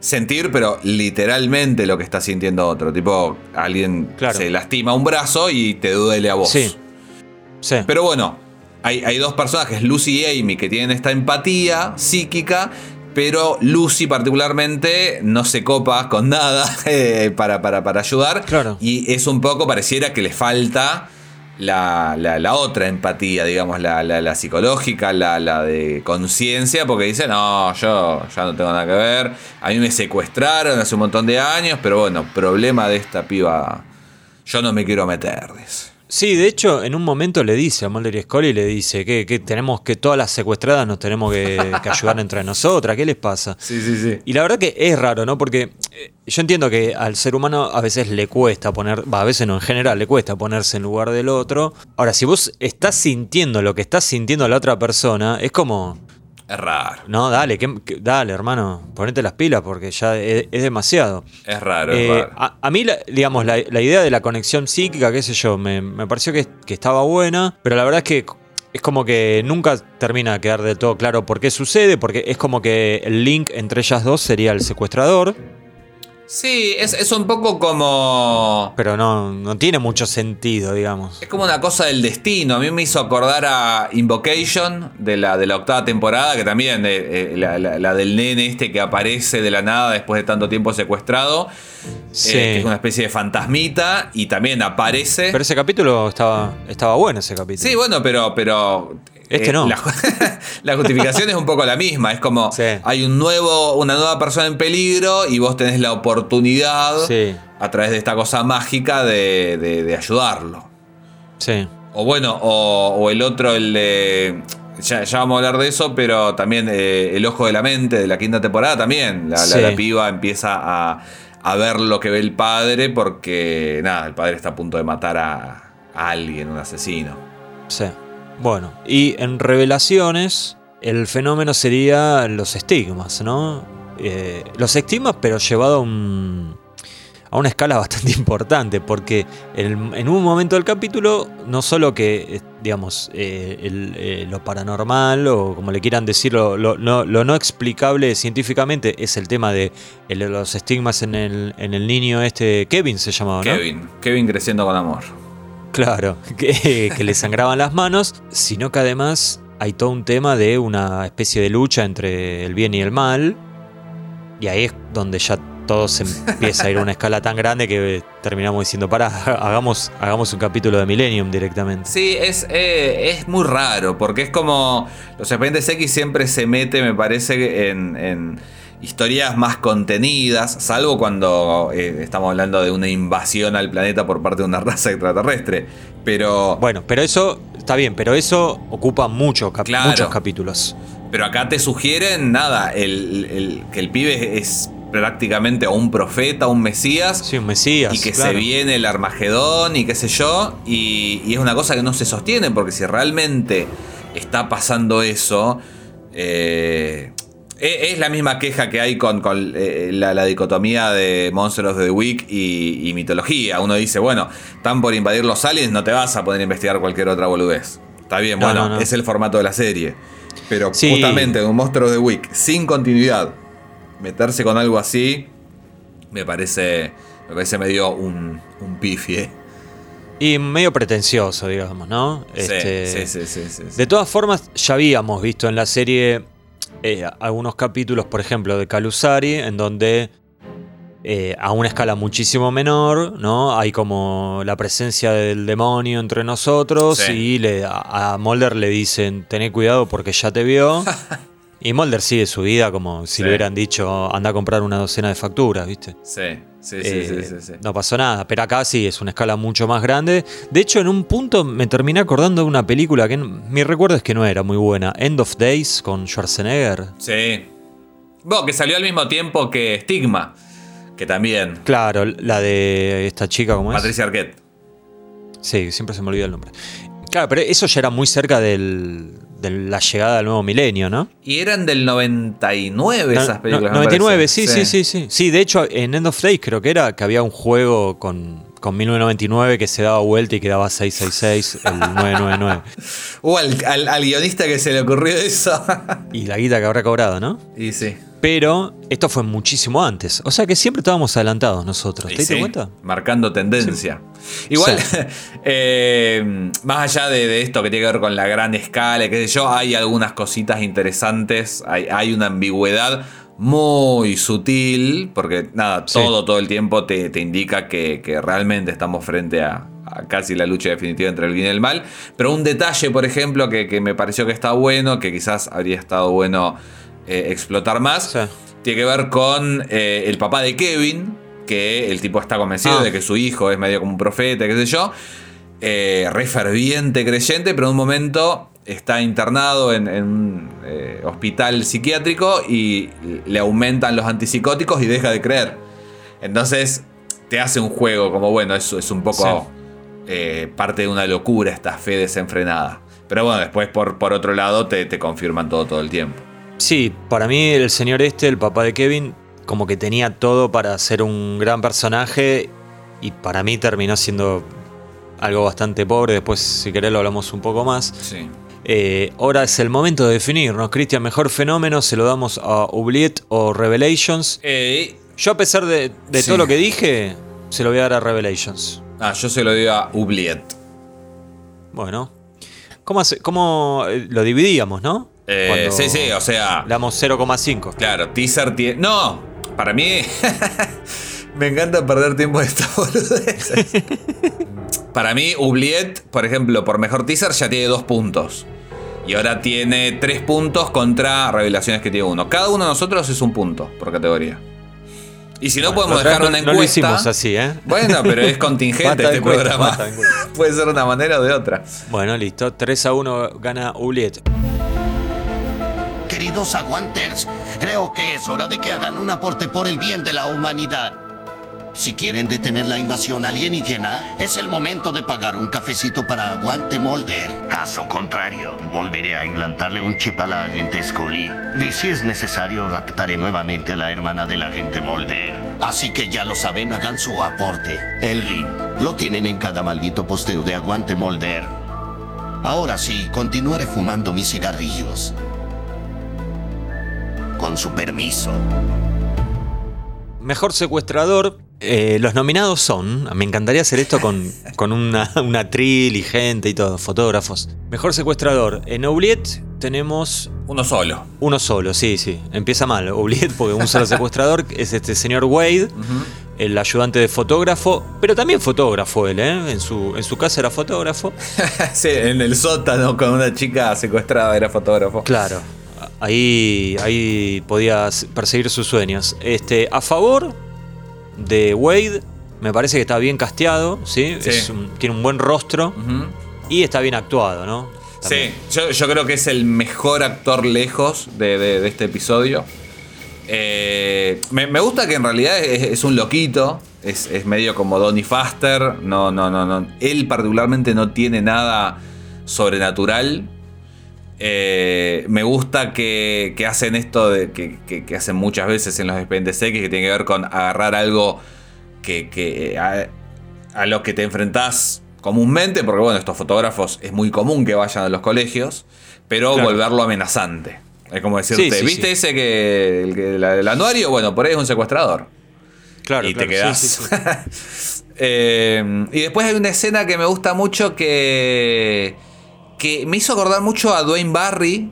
sentir, pero literalmente lo que está sintiendo otro. Tipo, alguien
Claro.
se lastima un brazo y te duele a vos.
Sí. Sí.
Pero bueno, hay, hay dos personajes, Lucy y Amy, que tienen esta empatía psíquica. Pero Lucy particularmente no se copa con nada eh, para, para, para ayudar.
Claro.
Y es un poco, pareciera que le falta la, la- la otra empatía, digamos, la, la- psicológica, la, la de conciencia, porque dice, no, yo ya no tengo nada que ver, a mí me secuestraron hace un montón de años, pero bueno, problema de esta piba, yo no me quiero meter, dice.
Sí, de hecho, en un momento le dice a Mulder y Scully, le dice que, que tenemos que todas las secuestradas nos tenemos que, que ayudar entre nosotras, ¿qué les pasa?
Sí, sí, sí.
Y la verdad que es raro, ¿no? Porque eh, yo entiendo que al ser humano a veces le cuesta poner, a veces no, en general le cuesta ponerse en lugar del otro. Ahora, si vos estás sintiendo lo que está sintiendo la otra persona, es como,
Es raro,
no, dale, que- que- dale, hermano, ponete las pilas porque ya es, es demasiado.
es raro, es
Eh,
raro.
a, a mí, la- digamos, la, la idea de la conexión psíquica, qué sé yo, me, me pareció que, que estaba buena, pero la verdad es que es como que nunca termina de quedar del todo claro por qué sucede, porque es como que el link entre ellas dos sería el secuestrador,
Sí, es, es un poco como...
pero no, no tiene mucho sentido, digamos.
Es como una cosa del destino. A mí me hizo acordar a Invocation de la, de la octava temporada, que también eh, eh, la, la- la del nene este que aparece de la nada después de tanto tiempo secuestrado.
Sí.
eh, que es una especie de fantasmita y también aparece.
Pero ese capítulo estaba, estaba bueno, ese capítulo.
sí, bueno, pero. pero
Este no.
La, la justificación es un poco la misma. Es como
Sí.
hay un nuevo, una nueva persona en peligro y vos tenés la oportunidad
Sí.
a través de esta cosa mágica de, de- de ayudarlo.
Sí.
O bueno, o, o el otro, el de. Ya, ya vamos a hablar de eso, pero también eh, El Ojo de la Mente de la quinta temporada también. La, la-
Sí.
la piba empieza a, a ver lo que ve el padre porque, nada, el padre está a punto de matar a, a alguien, un asesino.
Sí. Bueno, y en revelaciones, el fenómeno sería los estigmas, ¿no? Eh, los estigmas, pero llevado a, un- a una escala bastante importante, porque en, en un momento del capítulo, no solo que, eh, digamos, eh, el- eh, lo paranormal, o como le quieran decir, lo, lo no, lo no explicable científicamente, es el tema de los estigmas en el, en el niño este, Kevin se llamaba, ¿no?
Kevin, Kevin creciendo con amor.
Claro, que, que le sangraban las manos, sino que además hay todo un tema de una especie de lucha entre el bien y el mal. Y ahí es donde ya todo se empieza a ir a una escala tan grande que terminamos diciendo, pará, hagamos, hagamos un capítulo de Millennium directamente.
Sí, es, eh, es muy raro, porque es como. Los expedientes X siempre se mete, me parece, en, en historias más contenidas, salvo cuando eh, estamos hablando de una invasión al planeta por parte de una raza extraterrestre. Pero.
Bueno, pero eso está bien, pero eso ocupa mucho cap-
Claro.
muchos capítulos.
Pero acá te sugieren, nada, el, el- que el pibe es prácticamente un profeta, un mesías.
Sí, un Mesías.
Y que
claro.
se viene el Armagedón y qué sé yo. Y, y es una cosa que no se sostiene, porque si realmente está pasando eso, eh, es la misma queja que hay con, con, eh, la, la dicotomía de Monsters of the Week y, y mitología. Uno dice, bueno, están por invadir los aliens, no te vas a poder investigar cualquier otra boludez. Está bien,
No,
bueno,
no, no.
es el formato de la serie. Pero
Sí.
justamente en un Monster of the Week, sin continuidad, meterse con algo así, me parece, me parece medio un, un pifie.
Y medio pretencioso, digamos, ¿no? Este,
sí, sí, sí, sí, sí.
De todas formas, ya habíamos visto en la serie eh, algunos capítulos, por ejemplo, de Calusari, en donde eh, a una escala muchísimo menor, ¿no? Hay como la presencia del demonio entre nosotros
Sí.
y le, a, a Mulder le dicen, tené cuidado porque ya te vio. y Mulder sigue su vida como si
Sí.
le hubieran dicho, anda a comprar una docena de facturas, ¿viste?
Sí, sí, sí,
Eh,
sí, sí.
No pasó nada, pero acá sí es una escala mucho más grande. De hecho, en un punto me terminé acordando de una película que mi recuerdo es que no era muy buena. End of Days con Schwarzenegger.
Sí. Bueno, que salió al mismo tiempo que Stigma, que también.
Claro, la de esta chica, ¿cómo es?
Patricia Arquette.
Sí, siempre se me olvida el nombre. Claro, pero eso ya era muy cerca del- de la llegada del nuevo milenio, ¿no?
Y eran del 99 esas películas.
no,
me
99,
parece.
sí, sí, sí, sí. Sí, de hecho, en End of Days creo que era que había un juego con, con 1999 que se daba vuelta y quedaba 666, el 999.
Uh, al, al- al guionista que se le ocurrió eso.
Y la guita que habrá cobrado, ¿no?
y sí.
Pero esto fue muchísimo antes. O sea que siempre estábamos adelantados nosotros. ¿Te diste
sí,
cuenta?
Marcando tendencia. Igual,
Sí.
eh, más allá de, de esto que tiene que ver con la gran escala, y qué sé yo, hay algunas cositas interesantes, hay, hay una ambigüedad muy sutil, porque nada, todo, todo el tiempo te, te indica que, que realmente estamos frente a, a casi la lucha definitiva entre el bien y el mal. Pero un detalle, por ejemplo, que, que me pareció que está bueno, que quizás habría estado bueno eh, explotar más,
Sí.
tiene que ver con eh, el papá de Kevin, que el tipo está convencido
Ah.
de que su hijo es medio como un profeta, qué sé yo. Eh, re ferviente creyente, pero en un momento está internado en, un eh, hospital psiquiátrico y le aumentan los antipsicóticos y deja de creer. Entonces te hace un juego como, bueno, eso es un poco eh, parte de una locura esta fe desenfrenada. Pero bueno, después por, por otro lado te, te confirman todo todo el tiempo.
Sí, para mí el señor este, el papá de Kevin, como que tenía todo para ser un gran personaje y para mí terminó siendo algo bastante pobre. Después, si querés, lo hablamos un poco más.
Sí.
Eh, ahora es el momento de definirnos. Cristian, mejor fenómeno, se lo damos a Oubliette o Revelations.
Eh,
Yo, a pesar de, de
Sí.
todo lo que dije, se lo voy a dar a Revelations.
ah, yo se lo digo a Oubliette.
Bueno, ¿cómo, hace- cómo eh, lo dividíamos, no?
Eh, sí, sí, o sea,
damos 0,5.
claro, teaser tiene. No, para mí. me encanta perder tiempo en estas boludeces. para mí, Oubliette, por ejemplo, por mejor teaser ya tiene dos puntos. Y ahora tiene tres puntos contra Revelaciones que tiene uno. Cada uno de nosotros es un punto por categoría. Y si no,
Bueno,
podemos dejar una
no- no lo
encuesta.
hicimos así, ¿eh?
Bueno, pero es contingente
de
este
encuesta,
programa.
de encuesta.
Puede ser de una manera o de otra.
Bueno, listo. 3 a 1 gana Oubliette.
Queridos aguanters, creo que es hora de que hagan un aporte por el bien de la humanidad. Si quieren detener la invasión alienígena, es el momento de pagar un cafecito para Aguante Molder. Caso contrario, volveré a implantarle un chip a la agente Scully. Y si es necesario, raptaré nuevamente a la hermana del agente Molder. Así que ya lo saben, hagan su aporte. El link lo tienen en cada maldito posteo de Aguante Molder. Ahora sí, continuaré fumando mis cigarrillos. Con su permiso.
Mejor secuestrador. eh, los nominados son. Me encantaría hacer esto con, con una, una atril y gente y todo, fotógrafos. Mejor secuestrador. En Oubliette tenemos
Uno solo.
uno solo, sí, sí. Empieza mal, Oubliette, porque un solo secuestrador es este señor Wade, el ayudante de fotógrafo, pero también fotógrafo él, ¿eh? En su, en su casa era fotógrafo.
sí, en el sótano con una chica secuestrada era fotógrafo.
Claro. Ahí, ahí podía perseguir sus sueños. Este, a favor de Wade, me parece que está bien casteado, ¿sí?
Sí.
Es un- tiene un buen rostro y está bien actuado, ¿no?
Sí, yo, yo creo que es el mejor actor lejos de, de- de este episodio. Eh, me, me gusta que en realidad es, es un loquito. Es, es medio como Donnie Faster. No, no, no, no. Él particularmente no tiene nada sobrenatural. Eh, me gusta que, que hacen esto de, que, que- que hacen muchas veces en los expedientes X, que tiene que ver con agarrar algo que, a, a lo que te enfrentás comúnmente, porque bueno, estos fotógrafos es muy común que vayan a los colegios, pero
Claro.
volverlo amenazante. Es como decirte,
Sí, sí,
¿viste
sí.
ese que el, el anuario? Bueno, por ahí es un secuestrador.
Claro,
y
claro,
te quedás. Eh, y después hay una escena que me gusta mucho que. Que me hizo acordar mucho a Dwayne Barry.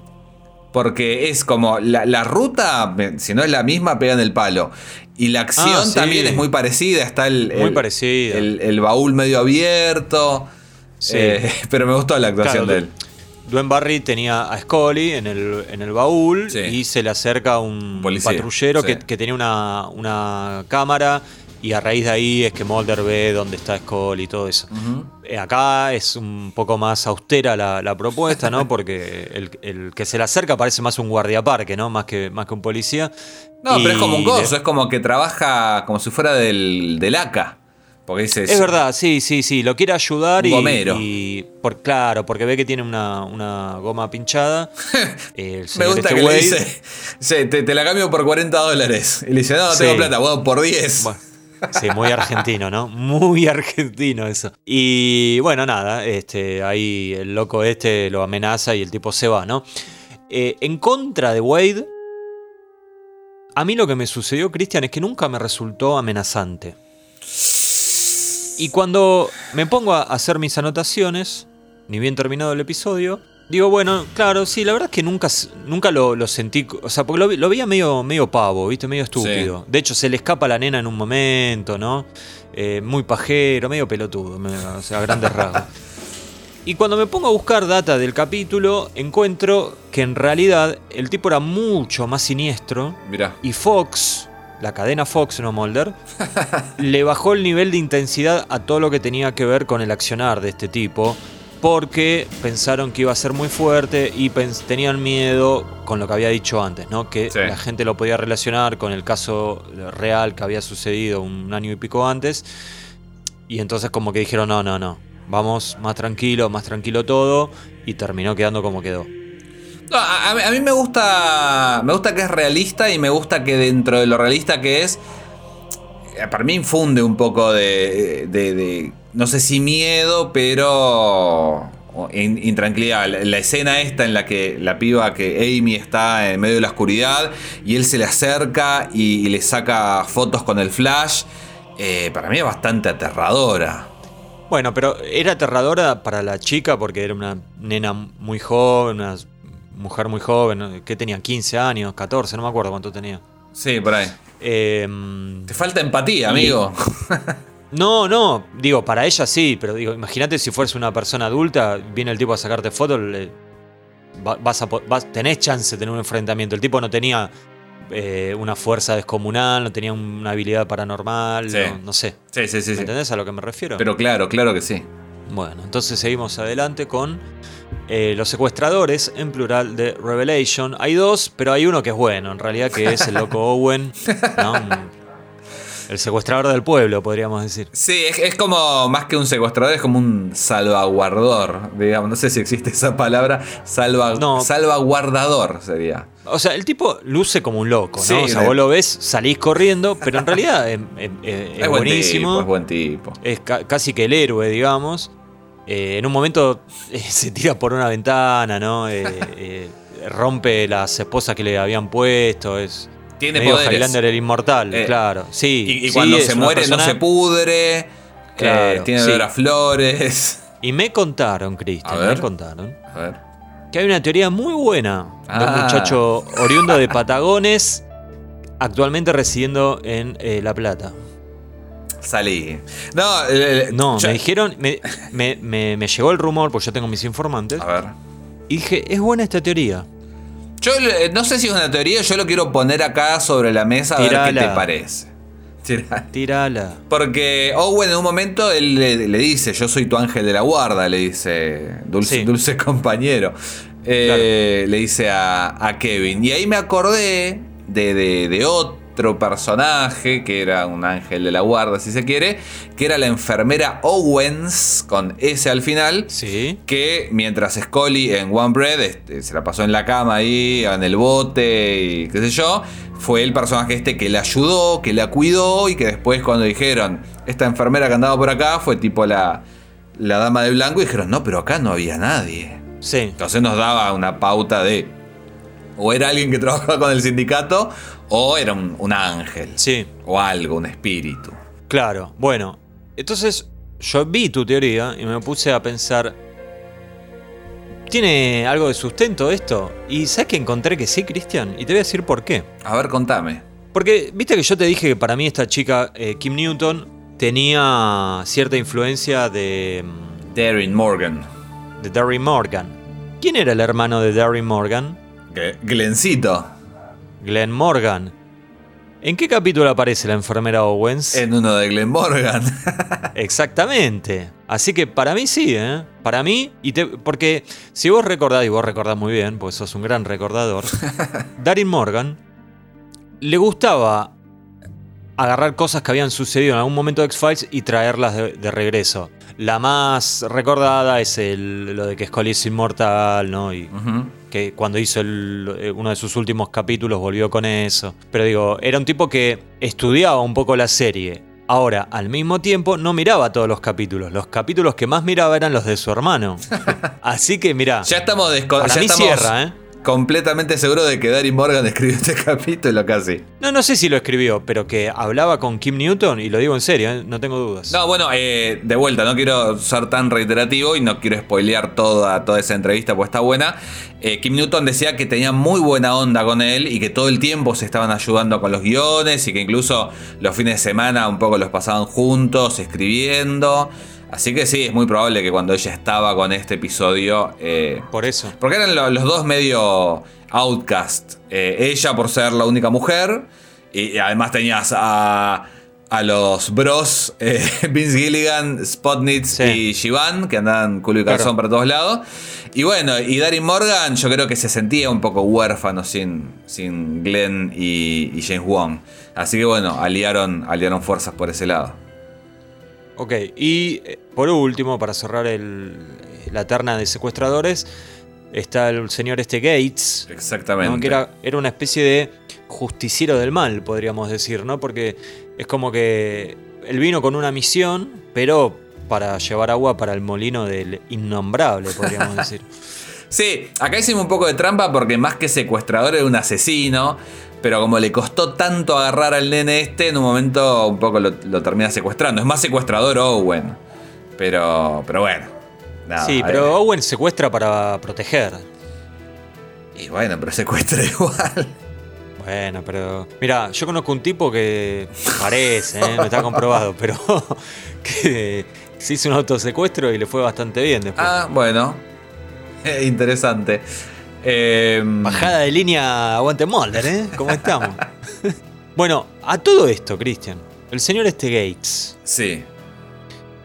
Porque es como la, la ruta, si no es la misma, pegan el palo. Y la acción
Ah, sí.
también es muy parecida. Está el,
Muy
el-
parecida.
El, el baúl medio abierto.
Sí.
Eh, pero me gustó la actuación
Claro,
de él.
Dwayne Barry tenía a Scully en el, en el baúl
Sí.
y se le acerca un
Policía,
patrullero
sí.
que, que tenía una, una cámara y a raíz de ahí es que Mulder ve dónde está Scully y todo eso. Eh, acá es un poco más austera la, la propuesta, ¿no? Porque el, el que se le acerca parece más un guardiaparque, ¿no? Más que, más que un policía.
No, pero es como un
de-
gozo, es como que trabaja como si fuera del, del ACA. Porque dice.
Es verdad, sí, sí, sí. Lo quiere ayudar
Un
y.
gomero.
y por, claro, porque ve que tiene una, una goma pinchada. El
Me gusta
este
que le dice, "Sí, te, te la cambio por 40 dólares. Y le dice, no, no
Sí.
tengo plata, bueno, por 10.
Bueno, sí, muy argentino, ¿no? Muy argentino eso. Y bueno, nada, este, ahí el loco este lo amenaza y el tipo se va, ¿no? Eh, en contra de Wade, a mí lo que me sucedió, Cristian, es que nunca me resultó amenazante. Y cuando me pongo a hacer mis anotaciones, ni bien terminado el episodio, Digo, bueno, claro, sí, la verdad es que nunca, nunca lo, lo sentí. O sea, porque lo, veía medio, medio pavo, ¿viste? Medio estúpido. De hecho, se le escapa la nena en un momento, ¿no? Eh, muy pajero, medio pelotudo, o sea, grandes rasgos. Y cuando me pongo a buscar data del capítulo, encuentro que en realidad el tipo era mucho más siniestro.
Mirá.
Y Fox, la cadena Fox, no Mulder, le bajó el nivel de intensidad a todo lo que tenía que ver con el accionar de este tipo. Porque pensaron que iba a ser muy fuerte y tenían miedo con lo que había dicho antes, ¿no? Que
Sí.
la gente lo podía relacionar con el caso real que había sucedido un año y pico antes. Y entonces como que dijeron, no, no, no. Vamos más tranquilo, más tranquilo todo. Y terminó quedando como quedó.
No, a, a mí- me gusta. Me gusta que es realista y me gusta que dentro de lo realista que es. eh, Para mí infunde un poco de. de- de- no sé si miedo, pero. o in- intranquilidad. La, la escena esta en la que la piba que Amy está en medio de la oscuridad y él se le acerca y, y le saca fotos con el flash. eh, para mí es bastante aterradora.
Bueno, pero era aterradora para la chica porque era una nena muy joven, una mujer muy joven, que tenía 15 años, 14, no me acuerdo cuánto tenía.
Sí, por ahí.
Eh,
Te falta empatía, amigo.
no, no, digo, para ella sí, pero digo, imagínate si fueras una persona adulta, viene el tipo a sacarte fotos, vas a, vas- tenés chance de tener un enfrentamiento. El tipo no tenía eh, una fuerza descomunal, no tenía una habilidad paranormal,
Sí.
no, no sé.
Sí, sí, sí.
¿Me
sí.
entendés a lo que me refiero?
Pero claro, claro que sí.
Bueno, entonces seguimos adelante con eh, los secuestradores, en plural de Revelation. Hay dos, pero hay uno que es bueno, en realidad, que es el loco Owen, ¿no? El secuestrador del pueblo, podríamos decir.
Sí, es, es como más que un secuestrador, es como un salvaguardador, digamos. No sé si existe esa palabra. Salva,
No.
Salvaguardador sería.
O sea, el tipo luce como un loco, ¿no?
Sí,
o sea,
de-
vos lo ves, salís corriendo, pero en realidad es, es- es- es
buen
buenísimo.
tipo, es buen tipo.
es ca- casi que el héroe, digamos. Eh, en un momento eh, se tira por una ventana, ¿no? Eh, eh, rompe las esposas que le habían puesto. Es
Tiene
medio
poderes.
Highlander el inmortal,
Eh,
claro. Sí.
Y, y
sí,
cuando se muere
persona-
no se pudre.
Claro,
eh, tiene
sí.
olor a flores.
Y me contaron, Cristian, me contaron
A ver.
que hay una teoría muy buena de un
Ah.
muchacho oriundo de Patagones, actualmente residiendo en eh, La Plata.
Salí. No,
No,
yo-
me dijeron, me, me- me- me llegó el rumor, porque yo tengo mis informantes,
A ver.
y dije, es buena esta teoría.
Yo eh, no sé si es una teoría, yo lo quiero poner acá sobre la mesa a ver qué
Tirala.
te parece. Tira-
Tírala.
Porque Owen en un momento él le, le dice, yo soy tu ángel de la guarda, le dice, dulce,
Sí.
dulce compañero. Eh, Le dice a, a Kevin. Y ahí me acordé de, de- de otro personaje, que era un ángel de la guarda, si se quiere, que era la enfermera Owens, con S al final.
Sí.
Que mientras Scully en One Bread este, se la pasó en la cama ahí, en el bote y qué sé yo, fue el personaje este que la ayudó, que la cuidó y que después cuando dijeron, esta enfermera que andaba por acá fue tipo la, la dama de blanco y dijeron, no, pero acá no había nadie.
Sí.
Entonces nos daba una pauta de, o era alguien que trabajaba con el sindicato, o era un, un ángel,
Sí.
o algo, un espíritu.
Claro. Bueno, entonces yo vi tu teoría y me puse a pensar. ¿Tiene algo de sustento esto? Y ¿sabes que encontré que sí, Cristian? Y te voy a decir por qué.
A ver, contame.
Porque, viste que yo te dije que para mí esta chica, eh, Kim Newton, tenía cierta influencia de, mm,
Darren Morgan.
de Darry Morgan. ¿Quién era el hermano de Darry Morgan?
Gle- Glencito.
Glenn Morgan. ¿En qué capítulo aparece la enfermera Owens?
En uno de Glenn Morgan.
Exactamente. Así que para mí sí, ¿eh? Para mí, y te- porque si vos recordás, y vos recordás muy bien, porque sos un gran recordador, Darin Morgan le gustaba agarrar cosas que habían sucedido en algún momento de X-Files y traerlas de, de regreso. La más recordada es el- lo de que Scully es inmortal, ¿no? Y que cuando hizo el- eh, uno de sus últimos capítulos volvió con eso. Pero digo, era un tipo que estudiaba un poco la serie. Ahora, al mismo tiempo, no miraba todos los capítulos. Los capítulos que más miraba eran los de su hermano. Así que, mirá,
Ya estamos,
para
ya
mí
estamos
cierra, ¿eh?
Completamente seguro de que Darin Morgan escribió este capítulo casi.
No, no sé si lo escribió, pero que hablaba con Kim Newton, y lo digo en serio, ¿eh? no tengo dudas.
No, bueno, eh, de vuelta, no quiero ser tan reiterativo y no quiero spoilear toda, toda esa entrevista, pues está buena. Eh, Kim Newton decía que tenía muy buena onda con él y que todo el tiempo se estaban ayudando con los guiones y que incluso los fines de semana un poco los pasaban juntos, escribiendo. Así que sí, es muy probable que cuando ella estaba con este episodio. eh,
Por eso.
porque eran lo- los dos medio outcast. Eh, ella por ser la única mujer. Y además tenías a, a los bros eh, Vince Gilligan, Spotnitz
Sí.
y Shivan, que andaban culo y calzón
Claro.
para todos lados. Y bueno, y Darin Morgan yo creo que se sentía un poco huérfano sin, sin Glenn y, y James Wong. Así que bueno, aliaron, aliaron fuerzas por ese lado.
Ok, y eh, por último, para cerrar el- la terna de secuestradores, está el señor este Gates.
Exactamente.
¿no? Que era, era una especie de justiciero del mal, podríamos decir, ¿no? Porque es como que él vino con una misión, pero para llevar agua para el molino del innombrable, podríamos decir.
Sí, acá hicimos un poco de trampa porque más que secuestrador era un asesino. Pero como le costó tanto agarrar al nene este, en un momento un poco lo, lo termina secuestrando. Es más secuestrador Owen. Pero, pero bueno. nada,
sí,
eh,
pero Owen secuestra para proteger.
Y bueno, pero secuestra igual.
Bueno, pero. Mira, yo conozco un tipo que parece, ¿eh? no está comprobado, pero que se hizo un autosecuestro y le fue bastante bien después.
Ah, bueno. Interesante. Eh,
Bajada de línea aguante Mulder, ¿eh? ¿Cómo estamos? bueno, a todo esto, Cristian, el señor este Gates.
Sí.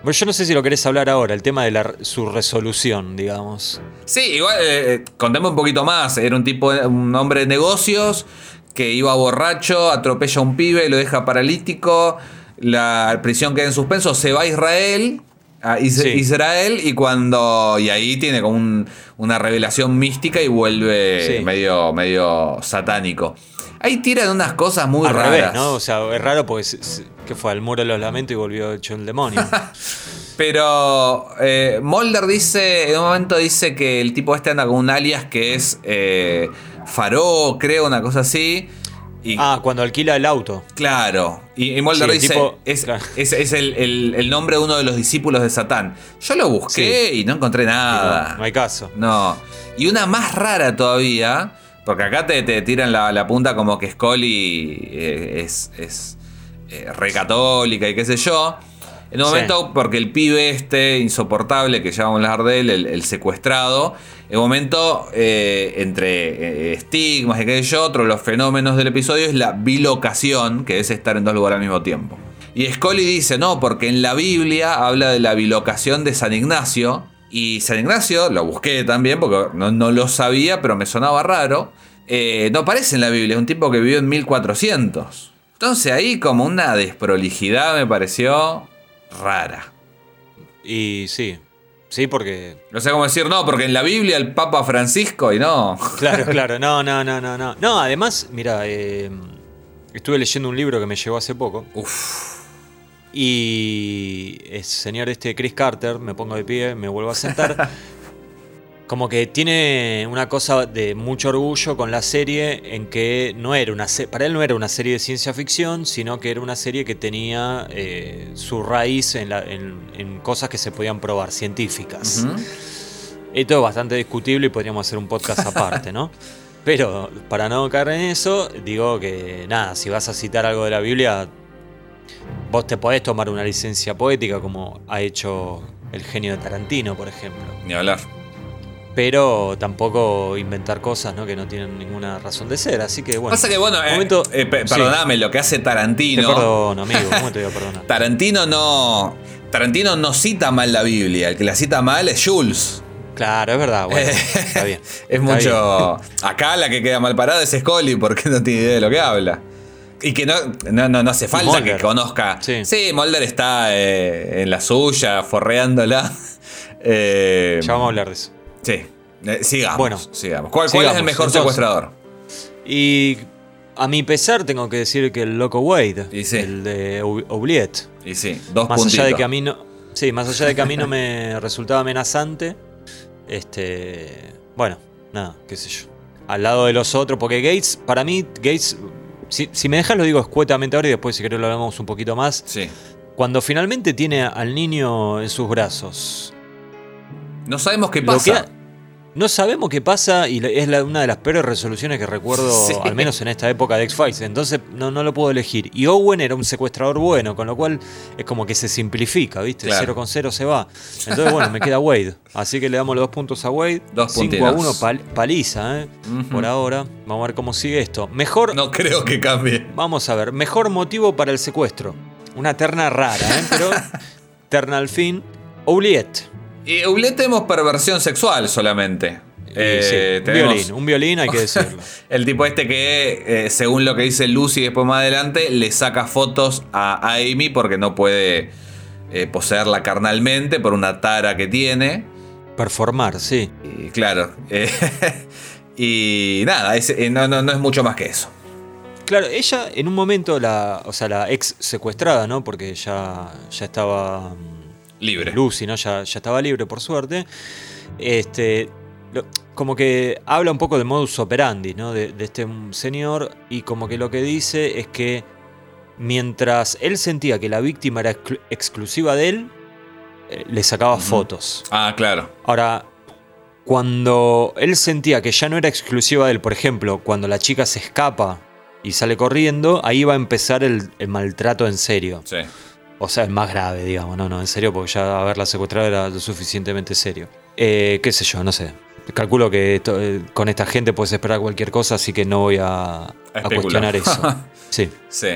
Bueno, yo no sé si lo querés hablar ahora, el tema de la, su resolución, digamos.
Sí, igual, eh, eh, contemos un poquito más. Era un tipo, un hombre de negocios que iba borracho, atropella a un pibe y lo deja paralítico. La prisión queda en suspenso, se va a Israel. A Is-
Sí.
Israel y cuando. Y ahí tiene como un- una revelación mística y vuelve
Sí.
medio, medio satánico. Ahí tiran unas cosas muy
Al
raras.
revés, ¿no? O sea, es raro porque se- se- que fue al muro de los lamentos y volvió hecho el demonio.
Pero eh, Mulder dice, en un momento dice que el tipo este anda con un alias que es eh, Faró, creo, una cosa así. Y
ah, cuando alquila el auto.
claro, y, y Mulder
Sí,
dice,
tipo-
es,
claro.
es- es el, el- el nombre de uno de los discípulos de Satán. Yo lo busqué y no encontré nada.
No, no hay caso.
No. Y una más rara todavía, porque acá te, te tiran la, la punta como que Scully eh, es, es eh, re católica y qué sé yo. En un
Sí.
momento, porque el pibe este insoportable que llamamos hablar de él, el, el secuestrado, un momento, eh, entre eh, estigmas y yo, otro los fenómenos del episodio es la bilocación, que es estar en dos lugares al mismo tiempo. Y Scully dice, no, porque en la Biblia habla de la bilocación de San Ignacio. Y San Ignacio, lo busqué también porque no, no lo sabía, pero me sonaba raro. eh, no aparece en la Biblia, es un tipo que vivió en 1400. Entonces ahí como una desprolijidad me pareció rara.
Y sí. Sí, porque.
No sé cómo decir, no, porque en la Biblia el Papa Francisco y no.
Claro, claro. No, no, no, no, no. No, además, mira, eh, estuve leyendo un libro que me llegó hace poco.
Uf.
Y el señor este Chris Carter, me pongo de pie, me vuelvo a sentar. Como que tiene una cosa de mucho orgullo con la serie en que no era una se- para él no era una serie de ciencia ficción, sino que era una serie que tenía eh, su raíz en, la- en- en cosas que se podían probar, científicas. Esto es bastante discutible y podríamos hacer un podcast aparte, ¿no? Pero para no caer en eso, digo que nada, si vas a citar algo de la Biblia, vos te podés tomar una licencia poética como ha hecho el genio de Tarantino, por ejemplo.
Ni hablar.
Pero tampoco inventar cosas ¿no? que no tienen ninguna razón de ser. Así que bueno.
Pasa que, bueno, eh,
momento-
eh, pe-
sí.
perdoname, lo que hace
Te
Tarantino.
perdono, amigo. ¿Cómo te voy a perdonar?
Tarantino no. Tarantino no cita mal la Biblia. El que la cita mal es Jules.
Claro, es verdad. Bueno, está bien.
Es
está
mucho. Acá la que queda mal parada es Scully porque no tiene idea de lo que habla. Y que no, no, no, no hace falta que conozca.
Sí.
Mulder está eh, en la suya, forreándola. Eh.
Ya vamos a hablar de eso.
Sí. Eh, sigamos.
Bueno,
sigamos. ¿Cuál, cuál es el mejor
Entonces,
secuestrador?
Y a mi pesar tengo que decir que el loco Wade,
Y sí.
el de Ou- Oubliette,
Y sí, dos
más
puntitos.
allá de que a mí no, sí, más allá de que a mí no me resultaba amenazante, este, bueno, nada, qué sé yo. al lado de los otros, porque Gates, para mí, Gates, si, si me dejas lo digo escuetamente ahora y después si querés lo hablamos un poquito más.
Sí.
Cuando finalmente tiene al niño en sus brazos,
No sabemos qué pasa.
que- no sabemos qué pasa y es la- una de las peores resoluciones que recuerdo,
Sí.
al menos en esta época de X-Files. Entonces no, no lo puedo elegir. Y Owen era un secuestrador bueno, con lo cual es como que se simplifica, ¿viste?
Claro.
0 con 0 se va. Entonces, bueno, me queda Wade. Así que le damos los dos puntos a Wade.
Dos
5
puntitos.
a 1, pal- paliza, ¿eh? Por ahora. Vamos a ver cómo sigue esto. Mejor.
No creo que cambie.
Vamos a ver. Mejor motivo para el secuestro. Una terna rara, ¿eh? Pero. terna al fin. Oubliette.
Y Oubliette tenemos perversión sexual solamente. Eh,
sí, un
tenemos
violín, un violín hay que decirlo.
El tipo este que, eh, según lo que dice Lucy después más adelante, le saca fotos a, Amy porque no puede eh, poseerla carnalmente por una tara que tiene.
Performar, sí.
Y claro. eh, y nada, es- no, no, no es mucho más que eso.
Claro, ella en un momento, la, o sea, la ex secuestrada, ¿no? Porque ya, ya estaba
Libre.
Lucy, ¿no? Ya, ya estaba libre, por suerte. Este, lo- como que habla un poco del modus operandi, ¿no? De, de este señor y como que lo que dice es que mientras él sentía que la víctima era exclu- exclusiva de él, eh, le sacaba fotos.
Ah, claro.
Ahora, cuando él sentía que ya no era exclusiva de él, por ejemplo, cuando la chica se escapa y sale corriendo, ahí va a empezar el, el maltrato en serio.
Sí.
O sea, el más grave, digamos. No, no, en serio, porque ya haberla secuestrado era lo suficientemente serio. Eh, qué sé yo, no sé. Calculo que esto- eh, con esta gente puedes esperar cualquier cosa, así que no voy a, cuestionar eso. Sí.
Sí.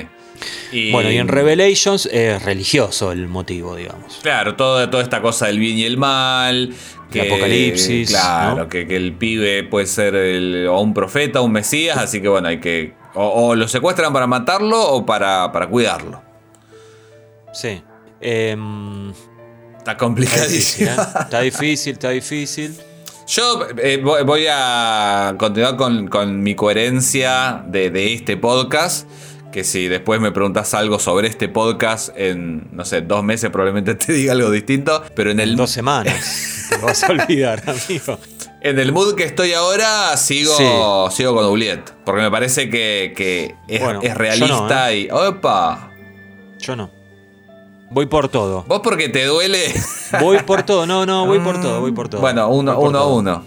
Y-
Bueno, y en Revelations es religioso el motivo, digamos.
Claro, todo, toda esta cosa del bien y el mal.
El apocalipsis,
Claro,
¿no?
que, que el pibe puede ser el- o un profeta o un mesías, así que bueno, hay que. O, o lo secuestran para matarlo o para, para cuidarlo.
Sí. Em,
Está
Está difícil,
complicadísimo.
¿eh? Está difícil, está difícil.
Yo eh, voy a continuar con, con mi coherencia de, de este podcast. Que si después me preguntas algo sobre este podcast en, no sé, dos meses probablemente te diga algo distinto. Pero en el,
dos semanas. Te vas a olvidar, amigo.
en el mood que estoy ahora sigo, sigo con Oubliette. Porque me parece que, que es,
Bueno,
es
yo
realista
no, ¿eh?
y... ¡Opa!
Yo no. Voy por todo.
Vos porque te duele...
Voy por todo. No, no, voy por todo, voy por todo.
bueno, uno, uno a uno.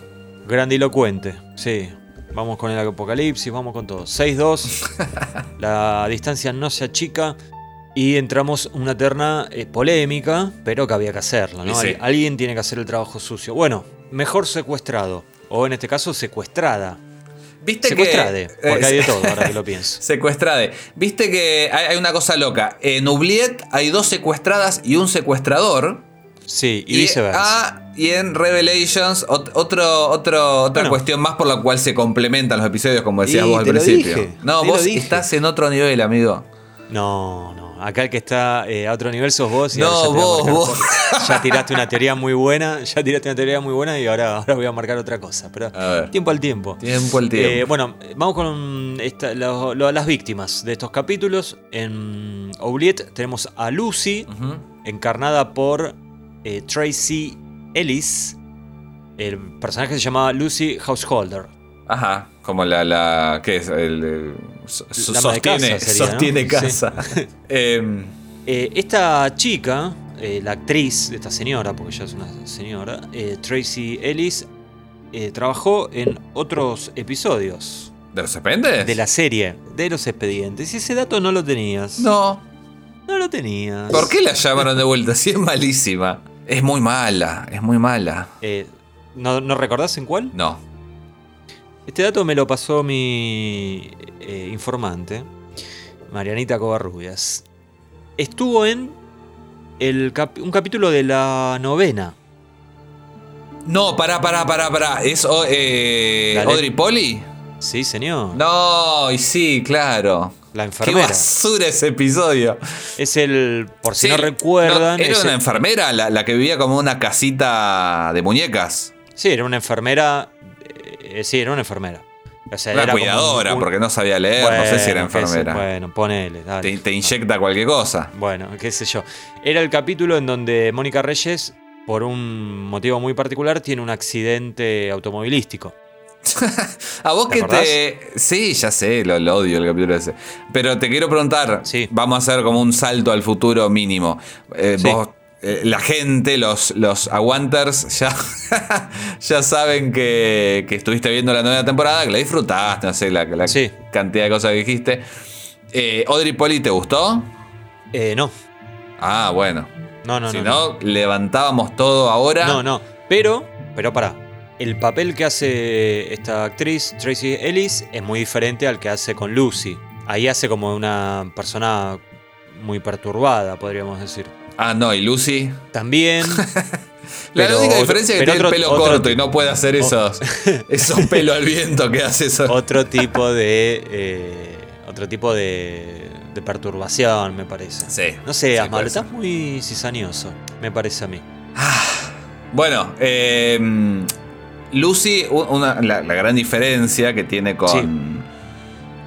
Grandilocuente, sí. Vamos con el apocalipsis, vamos con todo. 6-2. la distancia no se achica. Y entramos una terna eh, polémica, pero que había que hacerla, ¿no?
Sí.
Al- Alguien tiene que hacer el trabajo sucio. Bueno, mejor secuestrado. O en este caso, secuestrada.
¿Viste
Secuestrade,
que...
porque
eh,
hay de todo, ahora que lo pienso.
Secuestrade. Viste que hay, hay una cosa loca. En Oubliette hay dos secuestradas y un secuestrador.
Sí, y, viceversa.
ah, y en Revelations, ot- otro, otro, otra
Bueno.
cuestión más por la cual se complementan los episodios, como decías
Y
vos al principio.
dije,
no, vos estás en otro nivel, amigo.
No, no. Acá el que está eh, a otro nivel sos vos. Y
No,
ya
vos, vos.
tiraste una teoría muy buena. Ya tiraste una teoría muy buena y ahora, ahora voy a marcar otra cosa. Pero tiempo al tiempo.
Tiempo al tiempo.
Eh, bueno, vamos con esta- lo- lo- las víctimas de estos capítulos. En Oubliette tenemos a Lucy, encarnada por eh, Tracy Ellis. El personaje se llama Lucy Householder.
Ajá, como la, la ¿qué es? El,
de
sostiene,
casa
sostiene casa. Em,
Eh, esta chica, eh, la actriz de esta señora, porque ella es una señora, eh, Tracy Ellis, eh, trabajó en otros episodios
¿De los expedientes?
de la serie de los expedientes. Y ese dato no lo tenías.
No.
No lo tenías.
¿Por qué la llamaron de vuelta? Si es malísima. Es muy mala, es muy mala.
Eh, ¿no, ¿No recordás en cuál?
No.
Este dato me lo pasó mi eh, informante, Marianita Covarrubias. Estuvo en el cap- un capítulo de la novena.
No, pará, pará, pará, pará. ¿Es eh. Audrey Polly?
Sí, señor.
No, y sí, claro.
La
Qué
enfermera.
basura ese episodio.
Es el, por si
Sí,
no recuerdan,
no, era una
el-
enfermera la, la que vivía como una casita de muñecas.
sí, era una enfermera, eh, sí, era una enfermera. O sea,
Una
era
cuidadora,
un-
porque no sabía leer, no sé si era
sé,
enfermera.
bueno, ponele, dale.
Te, te inyecta cualquier cosa.
Bueno, qué sé yo. Era el capítulo en donde Mónica Reyes, por un motivo muy particular, tiene un accidente automovilístico.
A vos
¿Te
que
acordás?
te. Sí, ya sé, lo, lo odio el capítulo ese. Pero te quiero preguntar.
Sí.
Vamos a hacer como un salto al futuro mínimo. Eh,
Sí.
vos, eh, la gente, los, los aguanters, ya, ya saben que, que estuviste viendo la nueva temporada, que la disfrutaste, no sé, la, la
Sí.
cantidad de cosas que dijiste. Eh, Audrey Polly, ¿te gustó?
Eh, no.
Ah, bueno.
No, no,
si
no.
no, levantábamos todo ahora.
No, no. Pero, pero pará. El papel que hace esta actriz, Tracy Ellis, es muy diferente al que hace con Lucy. Ahí hace como una persona muy perturbada, podríamos decir.
Ah, no, y Lucy.
También.
La
pero
única diferencia es que tiene el pelo
otro
corto y no puede hacer esos, esos pelos al viento que hace eso.
Otro tipo de. eh, otro tipo de. de perturbación, me parece.
Sí.
No sé,
sí,
estás muy cizañoso, me parece a mí.
Bueno, eh, Lucy, u- una- la, la gran diferencia que tiene con.
Sí.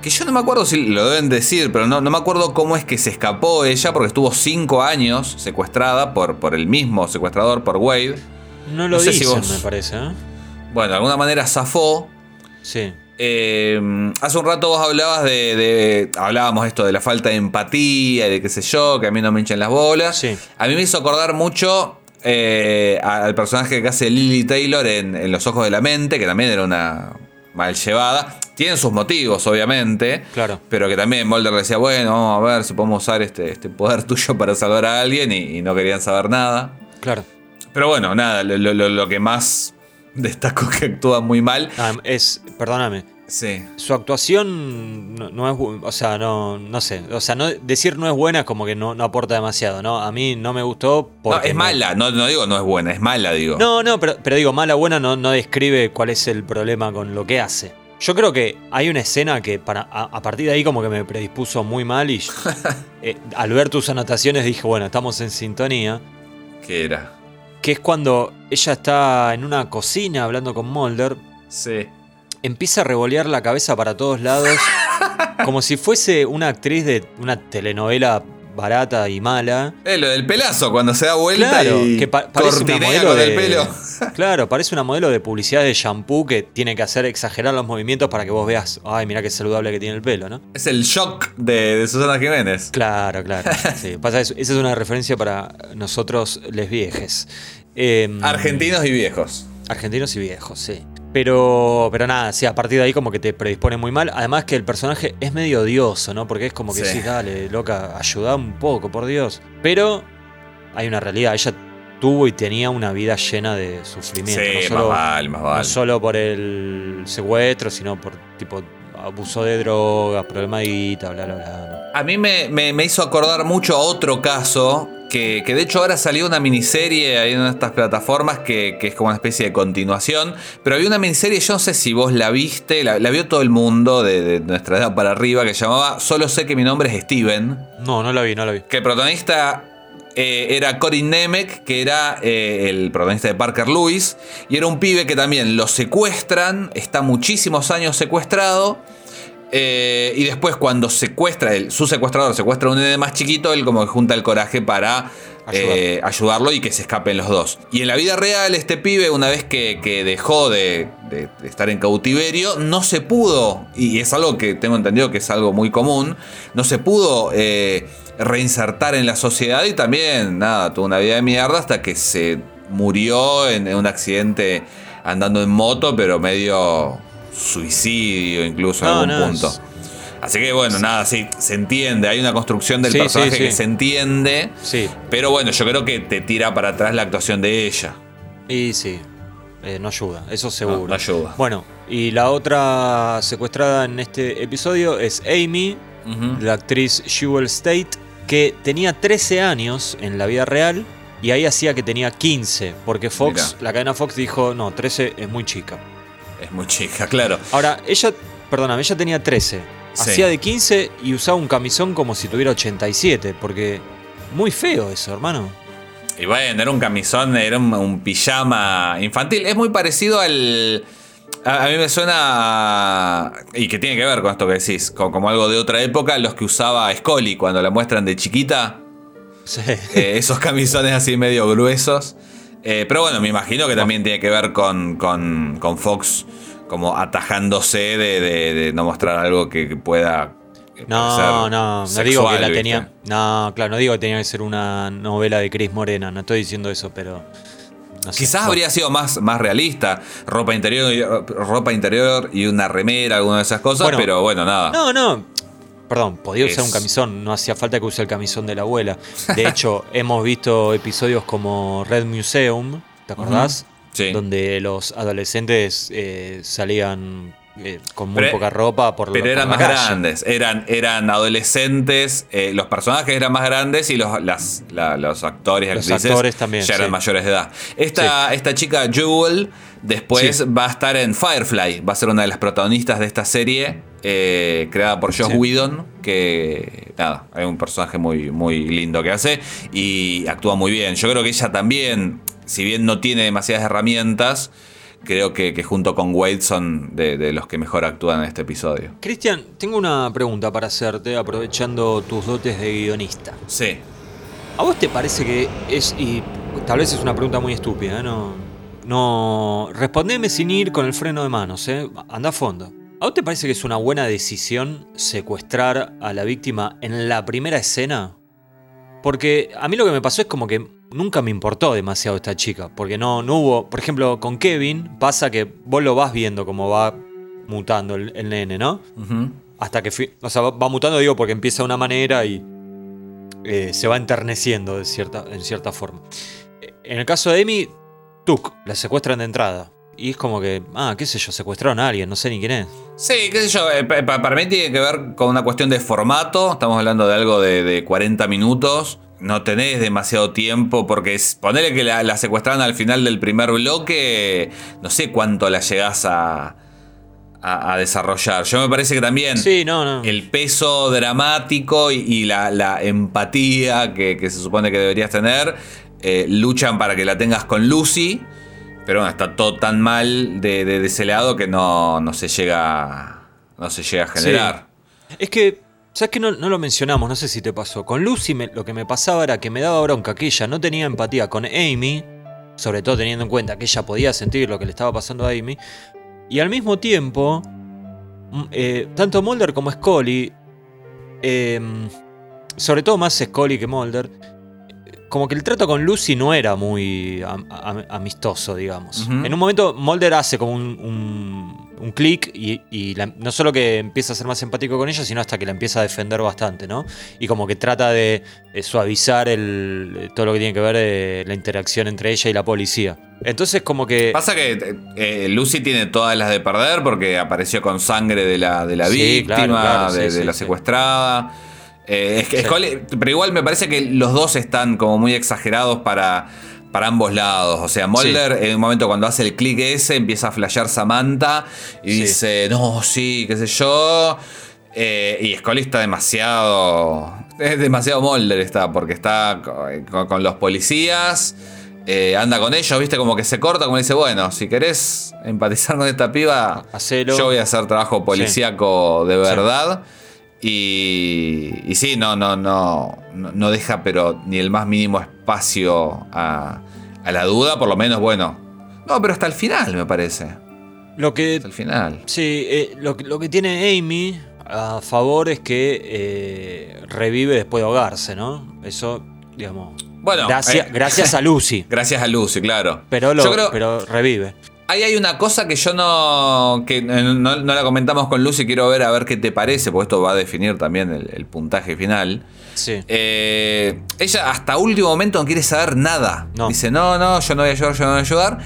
Que yo no me acuerdo si lo deben decir, pero no, no me acuerdo cómo es que se escapó ella, porque estuvo cinco años secuestrada por, por el mismo secuestrador, por Wade.
No lo
No sé si vos-
me parece, ¿eh?
Bueno, de alguna manera zafó.
Sí.
Eh, hace un rato vos hablabas de, de- Hablábamos esto de la falta de empatía y de qué sé yo, que a mí no me hinchan las bolas.
Sí.
A mí me hizo acordar mucho eh, al personaje que hace Lily Taylor en, en Los Ojos de la Mente, que también era una mal llevada. Tienen sus motivos, obviamente.
Claro.
Pero que también Mulder decía, bueno, vamos a ver si podemos usar este, este poder tuyo para salvar a alguien y, y no querían saber nada.
Claro.
Pero bueno, nada, lo, lo- lo- que más destaco que actúa muy mal.
Ah, es. Perdóname.
Sí.
Su actuación no, no es. O sea, no, no sé. O sea, no, decir no es buena es como que no, no aporta demasiado, ¿no? A mí no me gustó.
No, es mala, no, no digo no es buena, es mala, digo.
No, no, pero, pero digo, mala buena no, no describe cuál es el problema con lo que hace. Yo creo que hay una escena que para, a, a partir de ahí como que me predispuso muy mal y eh, al ver tus anotaciones dije, bueno, estamos en sintonía.
¿Qué era?
Que es cuando ella está en una cocina hablando con Mulder,
Sí.
empieza a revolear la cabeza para todos lados, como si fuese una actriz de una telenovela barata y mala.
Eh, lo del pelazo, cuando se da vuelta
Claro,
y
que pa- parece una modelo
con
de,
el pelo.
Claro, parece una modelo de publicidad de shampoo que tiene que hacer exagerar los movimientos para que vos veas, ay, mira qué saludable que tiene el pelo, ¿no?
Es el shock de, de Susana Jiménez.
Claro, claro. Sí, pasa eso. Esa es una referencia para nosotros, les viejes. Em,
Argentinos y viejos.
Argentinos y viejos, sí. Pero, pero nada, sí, a partir de ahí como que te predispone muy mal. Además que el personaje es medio odioso, ¿no? Porque es como que
Sí.
decís, dale, loca, ayuda un poco, por Dios. Pero hay una realidad, ella tuvo y tenía una vida llena de sufrimiento.
Sí,
no,
más
solo,
vale, más vale.
no solo por el secuestro, sino por tipo abuso de drogas, problema de guita, bla, bla, bla.
A mí me, me- me hizo acordar mucho a otro caso, que, que de hecho ahora salió una miniserie ahí en una de estas plataformas que, que es como una especie de continuación, pero había una miniserie, yo no sé si vos la viste, la, la vio todo el mundo de, de nuestra edad para arriba, que llamaba Solo sé que mi nombre es Steven,
No, no la vi, no la vi.
que el protagonista eh, era Corin Nemec, que era eh, el protagonista de Parker Lewis, y era un pibe que también lo secuestran, está muchísimos años secuestrado. Eh, y después cuando secuestra, el, su secuestrador secuestra a un nene más chiquito, él como que junta el coraje para eh, ayudarlo y que se escapen los dos. Y en la vida real este pibe, una vez que, que dejó de, estar en cautiverio, no se pudo, y es algo que tengo entendido que es algo muy común, no se pudo eh, reinsertar en la sociedad y también, nada, tuvo una vida de mierda hasta que se murió en, en un accidente andando en moto, pero medio suicidio incluso en
No,
algún
no,
punto.
es-
Así que bueno, nada, sí, se entiende, hay una construcción del
Sí,
personaje que se entiende.
Sí,
Pero bueno, yo creo que te tira para atrás la actuación de ella.
y sí, eh, no ayuda, eso seguro.
No, no ayuda.
Bueno, y la otra secuestrada en este episodio es Amy, la actriz Jewel State, que tenía 13 años en la vida real y ahí hacía que tenía 15, porque Fox,
Mirá.
la cadena Fox dijo, no, 13 es muy chica.
Es muy chica, claro.
Ahora, ella, perdóname, ella tenía 13,
Sí.
hacía de 15 y usaba un camisón como si tuviera 87, porque muy feo eso, hermano.
Y bueno, era un camisón, era un, un pijama infantil. Es muy parecido al. A, a mí me suena. y que tiene que ver con esto que decís, co- como, algo de otra época, los que usaba Scully cuando la muestran de chiquita.
Sí.
eh, esos camisones así medio gruesos. Eh, pero bueno, me imagino que también tiene que ver con, con, con Fox como atajándose de, de- de no mostrar algo que, pueda. eh,
No, no, no digo que la
¿viste?
tenía. No, claro, no digo que tenía que ser una novela de Cris Morena, no estoy diciendo eso, pero. no sé.
Quizás habría sido más, más realista. Ropa interior, y- ropa interior y una remera, alguna de esas cosas,
Bueno,
pero bueno, nada.
No, no. Perdón, podía usar
Es-
un camisón, no hacía falta que use el camisón de la abuela. De hecho, hemos visto episodios como Red Museum, ¿te acordás?
Sí.
Donde los adolescentes eh, salían eh, con muy
Pero-
poca ropa por
Pero eran
por
más
calle.
grandes, eran, eran adolescentes, eh, los personajes eran más grandes y los, las- la- los actores y
Los
actrices
actores también,
ya eran
sí.
mayores de edad. Esta, esta chica Jewel después
Sí.
va a estar en Firefly, va a ser una de las protagonistas de esta serie eh, creada por Joss
Sí.
Whedon, que nada, hay un personaje muy, muy lindo que hace y actúa muy bien. Yo creo que ella también, si bien no tiene demasiadas herramientas, creo que, que junto con Wade son de, de los que mejor actúan en este episodio.
Cristian, tengo una pregunta para hacerte, aprovechando tus dotes de guionista.
Sí.
¿A vos te parece que es, y tal vez es una pregunta muy estúpida, ¿eh? no, no, respondeme sin ir con el freno de manos, ¿eh? anda a fondo. ¿A vos te parece que es una buena decisión secuestrar a la víctima en la primera escena? Porque a mí lo que me pasó es como que nunca me importó demasiado esta chica, porque no, no hubo, por ejemplo, con Kevin pasa que vos lo vas viendo como va mutando el, el nene, ¿no? Hasta que, o sea, va, mutando, digo, porque empieza de una manera y eh, se va enterneciendo de cierta, en cierta forma. En el caso de Amy, Tuk, la secuestran de entrada. Y es como que, ah, qué sé yo, secuestraron a alguien, no sé ni quién es.
Sí, qué sé yo, eh, pa- pa- para mí tiene que ver con una cuestión de formato, estamos hablando de algo de, de 40 minutos, no tenés demasiado tiempo porque es, ponele que la, la secuestraron al final del primer bloque, no sé cuánto la llegás a, a, a desarrollar. Yo me parece que también
Sí, no, no.
el peso dramático y, y la, la empatía que, que se supone que deberías tener eh, luchan para que la tengas con Lucy. Pero bueno, está todo tan mal de, de- de ese lado que no, no se llega. No se llega a generar.
Es que, ¿sabes que no, no lo mencionamos? No sé si te pasó. Con Lucy me- lo que me pasaba era que me daba bronca que ella no tenía empatía con Amy, sobre todo teniendo en cuenta que ella podía sentir lo que le estaba pasando a Amy, y al mismo tiempo, mm, eh, tanto Mulder como Scully, eh, sobre todo más Scully que Mulder, como que el trato con Lucy no era muy am- am- amistoso, digamos. En un momento Mulder hace como un, un, un clic y, y la- no solo que empieza a ser más empático con ella, sino hasta que la empieza a defender bastante, ¿no? Y como que trata de, eh, suavizar el, todo lo que tiene que ver eh, la interacción entre ella y la policía. Entonces como que...
Pasa que eh, Lucy tiene todas las de perder porque apareció con sangre de la, de la
Sí,
víctima,
claro, claro,
de,
sí,
de la secuestrada. Eh, es que
Sí.
Scully- pero igual me parece que los dos están como muy exagerados para, para ambos lados. O sea, Mulder en un momento cuando hace el clic ese empieza a flashear Samantha y
Sí.
dice, no, sí, qué sé yo. Eh, y Scully está demasiado... Es demasiado Mulder está, porque está con, con- los policías. eh, anda con ellos, viste, como que se corta, como dice, bueno, si querés empatizar con esta piba,
Hacelo.
yo voy a hacer trabajo policíaco de verdad. Y, y sí, no, no, no, no, deja pero ni el más mínimo espacio a, a la duda, por lo menos, bueno. No, pero hasta el final, me parece.
Lo que
Hasta el final.
Sí, eh, lo, que- lo que tiene Amy a favor es que eh, revive después de ahogarse, ¿no? Eso, digamos.
Bueno,
gracias,
eh,
gracias a Lucy.
Gracias a Lucy, claro.
Pero, lo,
creo-
pero revive.
Ahí hay una cosa que yo no, que no, no la comentamos con Lucy, quiero ver a ver qué te parece, porque esto va a definir también el, el puntaje final.
Sí.
Eh, ella hasta último momento no quiere saber nada.
No.
Dice, no, no, yo no voy a ayudar, yo no voy a ayudar.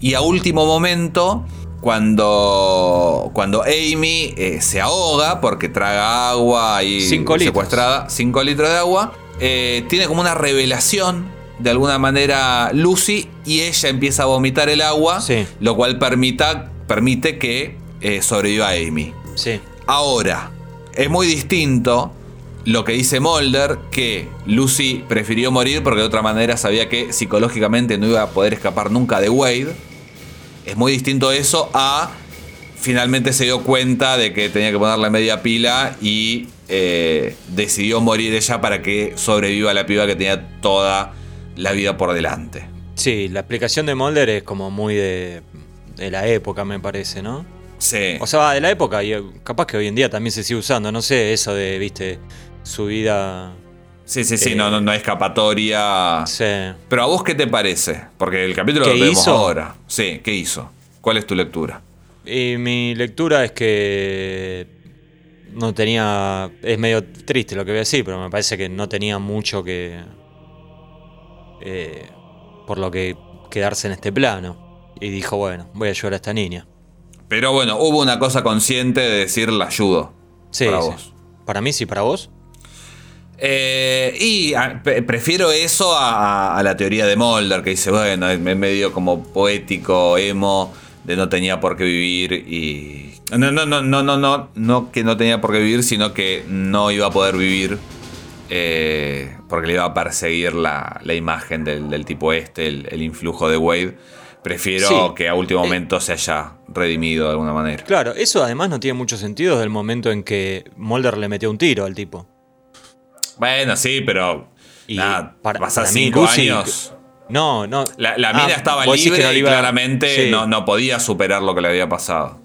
Y a último momento, cuando, cuando Amy eh, se ahoga porque traga agua y
Cinco
secuestrada, 5 litros de agua, eh, tiene como una revelación de alguna manera Lucy y ella empieza a vomitar el agua,
Sí.
lo cual permita, permite que eh, sobreviva Amy.
Sí.
Ahora, es muy distinto lo que dice Mulder, que Lucy prefirió morir porque de otra manera sabía que psicológicamente no iba a poder escapar nunca de Wade. Es muy distinto eso a finalmente se dio cuenta de que tenía que ponerle media pila y eh, decidió morir ella para que sobreviva la piba que tenía toda la vida por delante.
Sí, la explicación de Mulder es como muy de, de la época, me parece, ¿no? Sí. O sea, de la época, y capaz que hoy en día también se sigue usando, no sé, eso de, viste, su vida.
Sí, sí, sí, no, no, hay escapatoria. Sí. Pero a vos, ¿qué te parece? Porque el capítulo lo vemos ahora. Sí, ¿qué hizo? ¿Cuál es tu lectura?
Y mi lectura es que no tenía. Es medio triste lo que voy a decir, pero me parece que no tenía mucho que. Eh, por lo que quedarse en este plano. Y dijo, bueno, voy a ayudar a esta niña.
Pero bueno, hubo una cosa consciente de decir la ayudo.
Sí, para vos. Para mí sí, para vos.
Eh, y prefiero eso a, la teoría de Mulder, que dice, bueno, es medio como poético, emo, de no tenía por qué vivir y... No, no, no, no, no, no, no que no tenía por qué vivir, sino que no iba a poder vivir eh, porque le iba a perseguir la, imagen del, tipo este, el influjo de Wade. Prefiero que a último eh, momento se haya redimido de alguna manera.
Claro, eso además no tiene mucho sentido desde el momento en que Mulder le metió un tiro al tipo.
Bueno, sí, pero. Y para, cinco años.
No, no.
La, mina ah, estaba libre y claramente no, no, podía superar lo que le había pasado.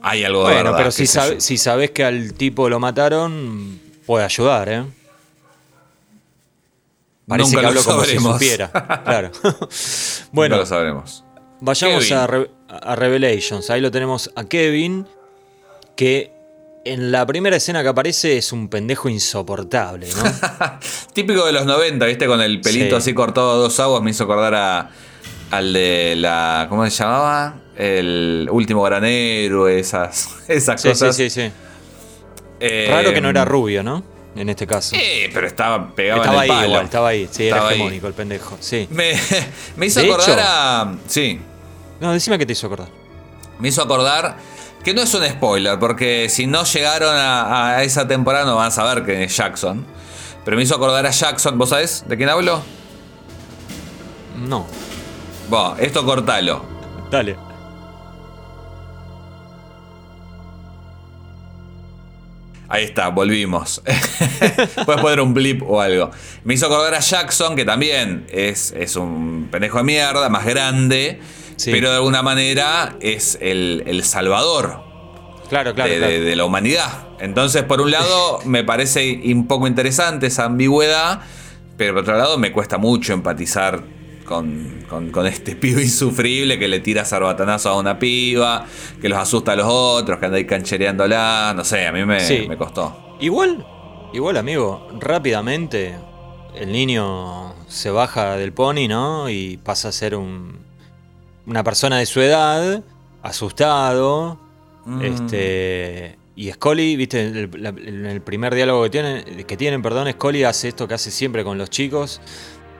Hay algo
de
bueno,
pero si, si sabes que al tipo lo mataron, puede ayudar, ¿eh? Parece que hablo como si supiera. Claro.
bueno, lo sabremos.
Vayamos a, Revelations. Ahí lo tenemos a Kevin, que en la primera escena que aparece es un pendejo insoportable, ¿no?
Típico de los 90, ¿viste? Con el pelito así cortado a dos aguas, me hizo acordar a, al de la. ¿Cómo se llamaba? El último granero, esas, esas cosas.
Sí, sí, sí. Raro que no era rubio, ¿no? En este caso.
Sí, pero estaba pegado
estaba
en el
ahí Igual, estaba ahí, sí, era hegemónico el pendejo. Sí.
Me, me hizo acordar a. Sí.
No, decime qué te hizo acordar.
Me hizo acordar. Que no es un spoiler, porque si no llegaron a, esa temporada no van a saber que es Jackson. Pero me hizo acordar a Jackson. ¿Vos sabés de quién hablo?
No.
Bueno, esto cortalo.
Dale.
Ahí está, volvimos. Puedes poner un blip o algo. Me hizo acordar a Jackson, que también es, es un pendejo de mierda, más grande, pero de alguna manera es el, salvador
claro, claro,
de, la humanidad. Entonces, por un lado, me parece un poco interesante esa ambigüedad, pero por otro lado, me cuesta mucho empatizar con, este pibe insufrible que le tira sarbatanazo a una piba, que los asusta a los otros, que anda ahí canchereándola. No sé, a mí me, me costó.
Igual, igual, amigo, rápidamente el niño se baja del pony, ¿no? Y pasa a ser un, una persona de su edad, asustado. Mm. Este. Y Scully, viste, en el, primer diálogo que tienen, que tienen, perdón, Scully hace esto que hace siempre con los chicos,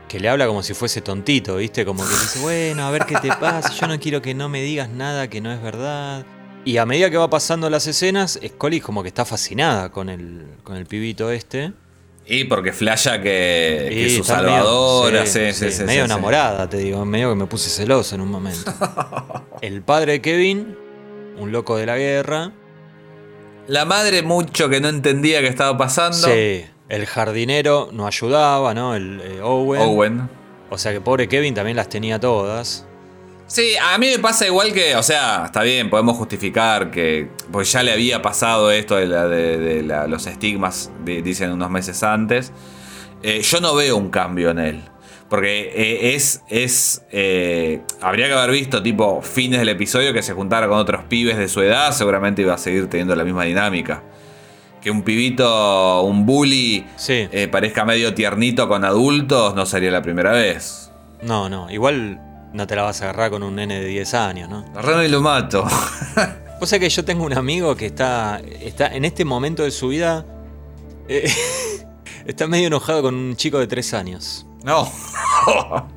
que le habla como si fuese tontito, ¿viste? Como que dice, bueno, a ver qué te pasa, yo no quiero que no me digas nada que no es verdad. Y a medida que va pasando las escenas, Scully como que está fascinada con el, con el pibito este.
Y porque flasha que, que su salvadora, sí, sí, sí,
medio enamorada, te digo, medio que me puse celoso en un momento. el padre de Kevin, un loco de la guerra.
La madre mucho que no entendía qué estaba pasando.
Sí. El jardinero no ayudaba, ¿no? El eh, Owen.
Owen.
O sea que pobre Kevin también las tenía todas.
Sí, a mí me pasa igual que, o sea, está bien, podemos justificar que, pues ya le había pasado esto de, de, los estigmas, dicen unos meses antes. Eh, yo no veo un cambio en él. Porque eh, es, es habría que haber visto tipo fines del episodio que se juntara con otros pibes de su edad, seguramente iba a seguir teniendo la misma dinámica que un pibito, un bully, eh, parezca medio tiernito con adultos, no sería la primera vez.
No, no, igual no te la vas a agarrar con un nene de 10 años, ¿no?
Agarrame y lo mato.
O sea que yo tengo un amigo que está, está en este momento de su vida, eh, está medio enojado con un chico de 3 años.
No.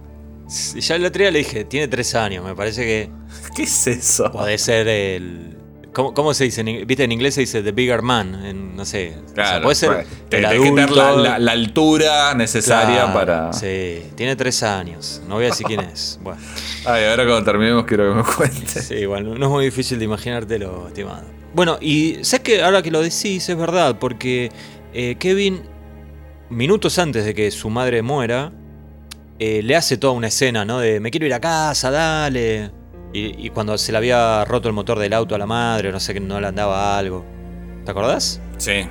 ya el otro día le dije, tiene 3 años, me parece que...
¿Qué es eso?
Puede ser el, ¿Cómo, se dice? Viste, en inglés se dice the bigger man. no sé.
Claro, puede ser. el adulto, la, altura necesaria para.
Sí, tiene tres años. No voy a decir quién es. Bueno.
Ay, ahora cuando terminemos quiero que me cuentes.
Sí, igual, no es muy difícil de imaginártelo, estimado. Bueno, y sabes que ahora que lo decís es verdad, porque eh, Kevin, minutos antes de que su madre muera, eh, le hace toda una escena, ¿no? De me quiero ir a casa, dale. Y, y cuando se le había roto el motor del auto a la madre, o no sé, que no le andaba algo. ¿Te acordás?
Sí.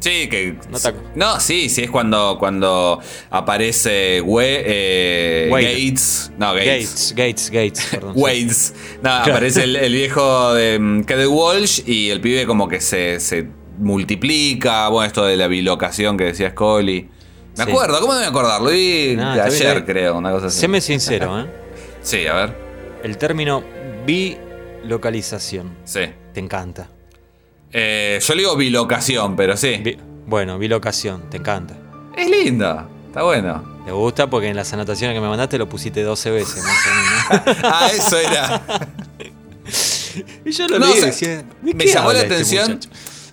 Sí, que.
No te
No, sí, sí, es cuando, cuando aparece We- eh. Gates. No, Gates.
Gates, Gates, Gates, perdón.
Wades. No, aparece el, el viejo de mm, Kenneth Walsh y el pibe como que se, se multiplica. Bueno, esto de la bilocación que decía Scully. Me
Sí.
acuerdo, ¿cómo me acordar? Lo vi
No,
ayer, creo, una cosa así.
Séme sincero, ¿eh?
Sí, a ver.
El término bilocalización.
Sí.
Te encanta.
Eh, yo le digo bilocación, pero sí.
Bi- bueno, bilocación, te encanta.
Es lindo. Está bueno.
Te gusta porque en las anotaciones que me mandaste lo pusiste 12 veces más o menos.
Ah, eso era.
y yo lo
No,
leí
o sea,
decía, ¿de
me llamó la
este
atención.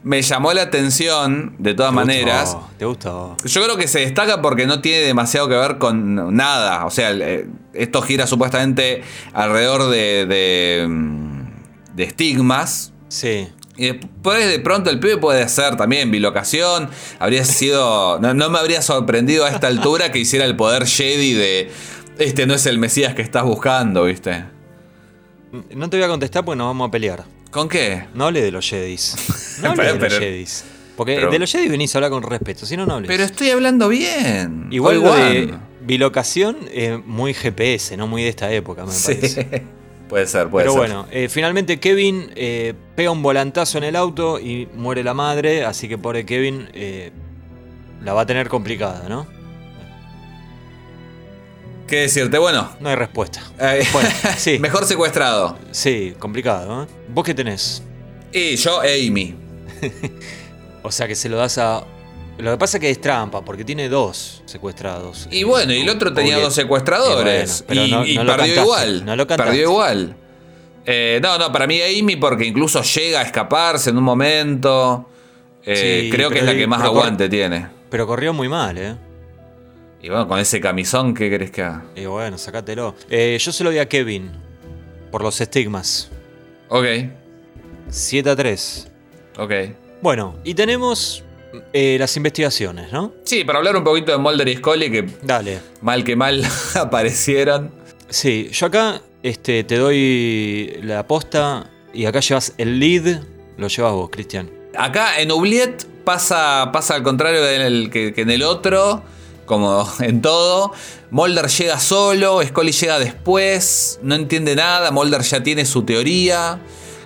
Me llamó la atención, de todas
¿Te
maneras.
gustó? ¿Te gustó?
Yo creo que se destaca porque no tiene demasiado que ver con nada. O sea, eh, esto gira supuestamente alrededor de, de, mm, de estigmas.
Sí.
Y después de pronto el pibe puede hacer también bilocación. Habría sido. No, no me habría sorprendido a esta altura que hiciera el poder Jedi de. Este no es el Mesías que estás buscando, ¿viste?
No te voy a contestar porque nos vamos a pelear.
¿Con qué?
No hable de los Jedis. No hable
Pero-
de los
pero-
Jedis. Porque
pero-
de los Jedis venís a hablar con respeto, si no, no hables.
Pero estoy hablando bien.
Igual lo de bilocación muy GPS, no muy de esta época, me
Sí.
parece.
puede ser, puede
Pero
ser.
bueno, eh, finalmente Kevin eh, pega un volantazo en el auto y muere la madre, así que pobre Kevin eh, la va a tener complicada, ¿no?
¿Qué decirte? Bueno.
No hay respuesta.
eh,
Bueno, sí.
Mejor secuestrado.
Sí, complicado, ¿eh? ¿Vos qué tenés?
Y yo, Amy.
O sea que se lo das a... Lo que pasa es que es trampa, porque tiene dos secuestrados.
Y bueno, y el otro tenía dos secuestradores.
Y bueno, pero
y
no-
y
no lo
perdió
cantaste,
igual.
no lo cantaste.
perdió igual. Eh, no, no, para mí Amy porque incluso llega a escaparse en un momento. Eh,
Sí,
creo que es la que más aguante tiene.
Pero corrió muy mal, ¿eh?
Y bueno, con ese camisón, ¿qué querés que haga?
Y bueno, sacátelo. Eh, yo se lo doy a Kevin, por los estigmas.
Ok,
7 a 3.
ok.
Bueno, y tenemos eh, las investigaciones, ¿no?
Sí, para hablar un poquito de Mulder y Scully, que
Dale.
mal que mal aparecieron.
Sí, yo acá este, te doy la posta y acá llevas el lead. Lo llevas vos, Cristian.
Acá en Oubliette pasa, pasa al contrario del, que, que en el otro, como en todo. Mulder llega solo, Scully llega después, no entiende nada, Mulder ya tiene su teoría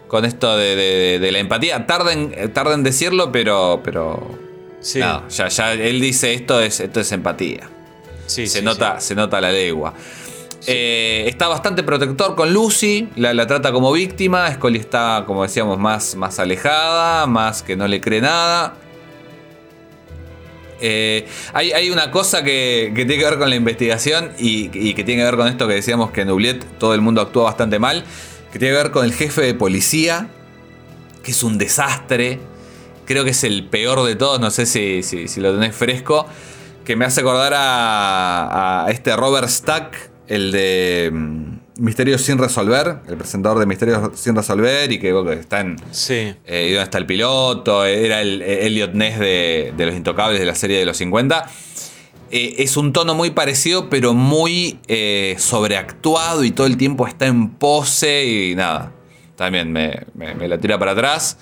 con esto de, de- de la empatía. Tarda en, tarda en decirlo, pero, pero
Sí.
no, ya, ya él dice esto es, esto es empatía.
sí,
se,
sí,
nota, se nota la legua. Eh, está bastante protector con Lucy, la, la trata como víctima. Scully está, como decíamos, más, más alejada, más que no le cree nada. Eh, hay, una cosa que, tiene que ver con la investigación y, que tiene que ver con esto que decíamos que en Oubliette todo el mundo actúa bastante mal. Que tiene que ver con el jefe de policía, que es un desastre. Creo que es el peor de todos, no sé si, lo tenés fresco. Que me hace acordar a, a este Robert Stack, el de mm, Misterios sin resolver, el presentador de Misterios sin resolver y que, bueno, que está en...
Sí.
Eh, ¿Y dónde está el piloto? Era el eh, Elliot Ness de, de Los Intocables de la serie de los 50. Eh, es un tono muy parecido, pero muy eh, sobreactuado y todo el tiempo está en pose y nada. También me, me- me la tira para atrás.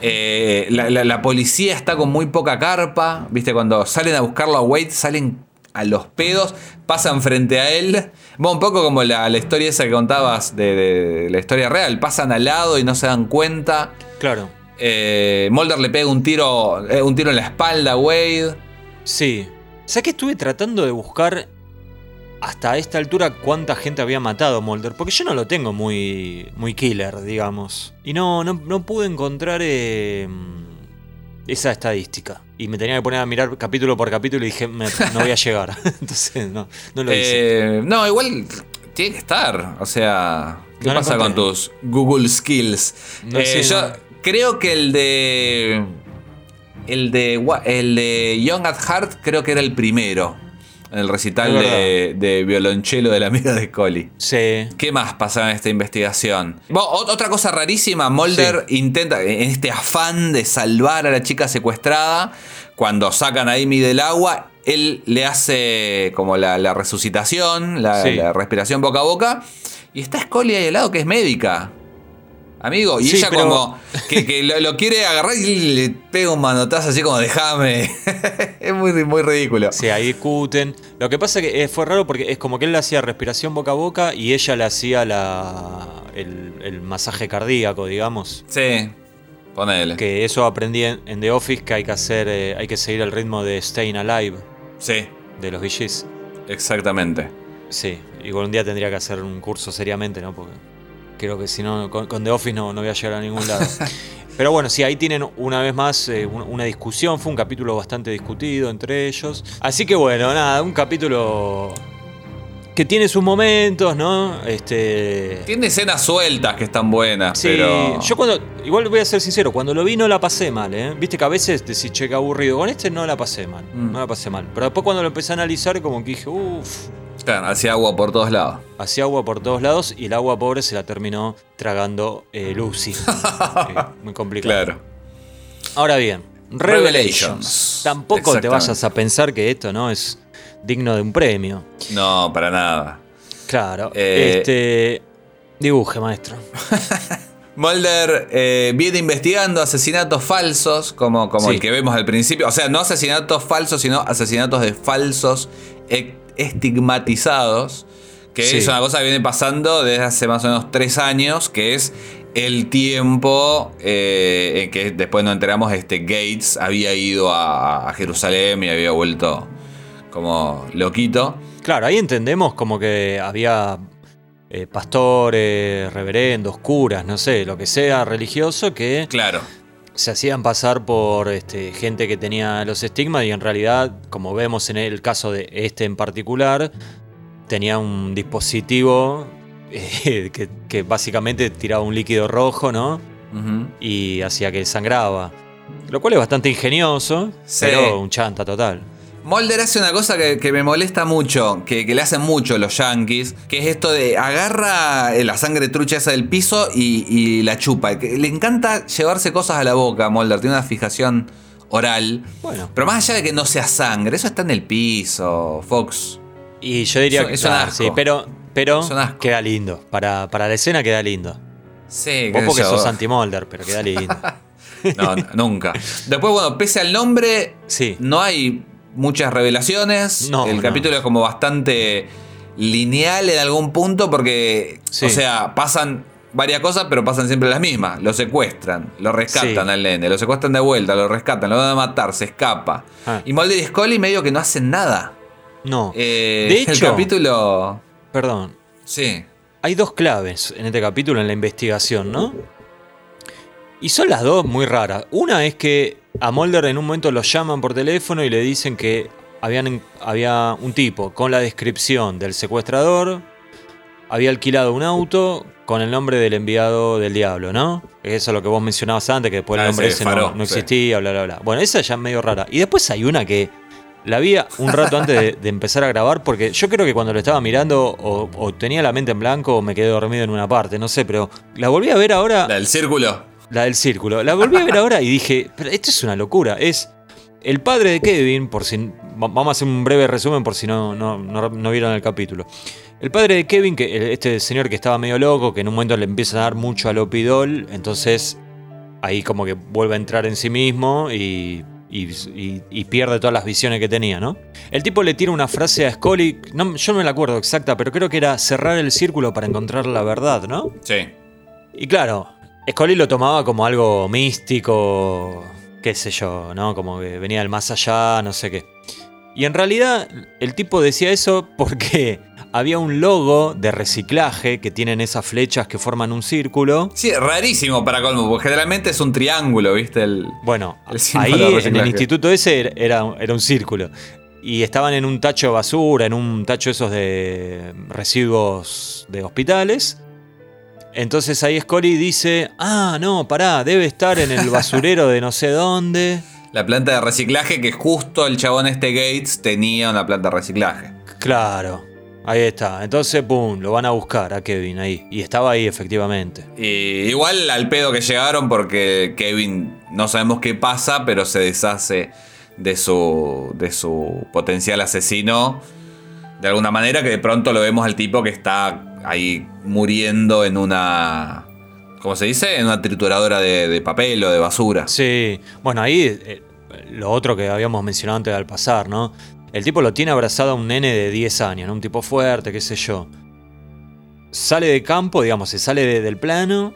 Eh, la, la- la policía está con muy poca carpa. ¿Viste? Cuando salen a buscarlo a Wade, salen a los pedos, pasan frente a él. Bueno, un poco como la, la historia esa que contabas de, de la historia real. Pasan al lado y no se dan cuenta.
Claro.
Eh, Mulder le pega un tiro, eh, un tiro en la espalda a Wade.
Sí. ¿Sabes que estuve tratando de buscar hasta esta altura cuánta gente había matado Mulder? Porque yo no lo tengo muy, muy killer, digamos. Y no, no, no pude encontrar eh, esa estadística. Y me tenía que poner a mirar capítulo por capítulo y dije, me- no voy a llegar. Entonces, no, no lo hice.
Eh, no, igual tiene que estar. O sea, ¿qué
No
pasa con tus Google Skills?
No
Eh,
sé,
yo
no.
creo que el de. El de, el de Young at Heart creo que era el primero. En el recital de, de violonchelo de la amiga de Scully.
Sí.
¿Qué más pasaba en esta investigación? Bueno, otra cosa rarísima, Mulder intenta, en este afán de salvar a la chica secuestrada, cuando sacan a Amy del agua, él le hace como la, la resucitación, la,
Sí.
la respiración boca a boca, Y está Scully ahí al lado que es médica. Amigo, y
Sí,
ella
pero-
como que, que lo, lo quiere agarrar y le pega un manotazo así como déjame. es muy, muy ridículo.
Sí, ahí discuten. Lo que pasa es que eh, fue raro porque es como que él le hacía respiración boca a boca y ella le hacía la, el, el masaje cardíaco, digamos.
Sí, ponele.
Que eso aprendí en, en The Office que hay que hacer, eh, hay que seguir el ritmo de Staying Alive
Sí,
de los VGs.
exactamente.
Sí, igual un día tendría que hacer un curso seriamente, ¿no? Porque creo que si no, con, con The Office no, no voy a llegar a ningún lado. Pero bueno, sí, ahí tienen una vez más eh, un- una discusión. Fue un capítulo bastante discutido entre ellos. Así que bueno, nada, un capítulo que tiene sus momentos, ¿no? Este.
Tiene escenas sueltas que están buenas,
Sí,
pero.
yo cuando. Igual voy a ser sincero, cuando lo vi no la pasé mal, ¿eh? Viste que a veces decís, che, qué aburrido. Con este no la pasé mal.
Mm.
No la pasé mal. Pero después cuando lo empecé a analizar, como que dije, uff.
Claro, hacía agua por todos lados.
Hacía agua por todos lados y el agua pobre se la terminó tragando eh, Lucy. Eh, muy complicado.
Claro.
Ahora bien,
Revelations.
Revelations. Tampoco te vayas a pensar que esto no es digno de un premio.
No, para nada.
Claro.
Eh,
Este. Dibuje, maestro.
Mulder eh, viene investigando asesinatos falsos, como, como
Sí.
el que vemos al principio. O sea, no asesinatos falsos, sino asesinatos de falsos estigmatizados. Que
Sí.
es una cosa que viene pasando desde hace más o menos tres años, que es el tiempo eh, en que después nos enteramos este Gates había ido a, a Jerusalén y había vuelto como loquito.
Claro, ahí entendemos como que había eh, pastores, reverendos, curas, no sé, lo que sea religioso, que
Claro.
Se hacían pasar por este, gente que tenía los estigmas y en realidad, como vemos en el caso de este en particular, tenía un dispositivo eh, que, que básicamente tiraba un líquido rojo, ¿no? Y hacía que sangraba. Lo cual es bastante ingenioso,
Sí.
pero un chanta total.
Mulder hace una cosa que, que me molesta mucho, que, que le hacen mucho los yankees, que es esto de agarra eh, la sangre trucha esa del piso y, y la chupa. Le encanta llevarse cosas a la boca, Mulder, tiene una fijación oral.
Bueno.
Pero más allá de que no sea sangre, eso está en el piso, Fox.
Y yo diría que
es un
claro,
asco.
sí, pero, pero
Es un asco.
queda lindo. Para, para la escena queda lindo.
Sí,
Vos porque
yo.
sos anti-Molder, pero queda lindo.
No, no, nunca. Después, bueno, pese al nombre,
Sí.
no hay muchas revelaciones.
No,
el
no.
capítulo es como bastante lineal en algún punto porque,
Sí.
o sea, pasan varias cosas, pero pasan siempre las mismas. Lo secuestran, lo rescatan
Sí.
al nene, lo secuestran de vuelta, lo rescatan, lo van a matar, se escapa.
Ah.
Y Mulder y Scully medio que no hacen nada.
No.
Eh,
de
el
hecho,
capítulo...
perdón.
Sí.
Hay dos claves en este capítulo en la investigación, ¿no? Y son las dos muy raras. Una es que a Mulder en un momento lo llaman por teléfono y le dicen que habían, había un tipo con la descripción del secuestrador, había alquilado un auto con el nombre del enviado del diablo, ¿no? Eso es lo que vos mencionabas antes, que después
Ah,
el nombre
ese
ese no,
Faró,
no
sí.
existía, bla, bla, bla. Bueno, esa ya es medio rara. Y después hay una que la vi un rato antes de, de empezar a grabar, porque yo creo que cuando lo estaba mirando o, o tenía la mente en blanco o me quedé dormido en una parte, no sé, pero la volví a ver ahora.
La del círculo.
La del círculo. La volví a ver ahora y dije, pero esto es una locura. Es el padre de Kevin, por si. va- Vamos a hacer un breve resumen por si no, no, no- no vieron el capítulo. El padre de Kevin, que este señor que estaba medio loco, que en un momento le empieza a dar mucho al opidol, entonces ahí como que vuelve a entrar en sí mismo y, y- y- y pierde todas las visiones que tenía, ¿no? El tipo le tira una frase a Scully, no, yo no me la acuerdo exacta, pero creo que era cerrar el círculo para encontrar la verdad, ¿no?
Sí.
Y claro, Scully lo tomaba como algo místico, qué sé yo, ¿no? Como que venía del más allá, no sé qué. Y en realidad el tipo decía eso porque había un logo de reciclaje que tienen esas flechas que forman un círculo.
Sí, rarísimo para colmo, porque generalmente es un triángulo, ¿viste? El,
Bueno,
El
ahí en el instituto ese era- era, era un círculo. Y estaban en un tacho de basura, en un tacho esos de residuos de hospitales. Entonces ahí Scully dice, ah, no, pará, debe estar en el basurero de no sé dónde.
La planta de reciclaje que justo el chabón este Gates tenía una planta de reciclaje.
Claro, ahí está. Entonces, pum, lo van a buscar a Kevin ahí. Y estaba ahí efectivamente.
Y igual al pedo que llegaron porque Kevin no sabemos qué pasa, pero se deshace de su, de su potencial asesino. De alguna manera que de pronto lo vemos al tipo que está ahí muriendo en una. ¿Cómo se dice? En una trituradora de, papel o de basura.
Sí, bueno, ahí eh, lo otro que habíamos mencionado antes al pasar, ¿no? El tipo lo tiene abrazado a un nene de 10 años, ¿no? Un tipo fuerte, qué sé yo. Sale de campo, digamos, se sale de- del plano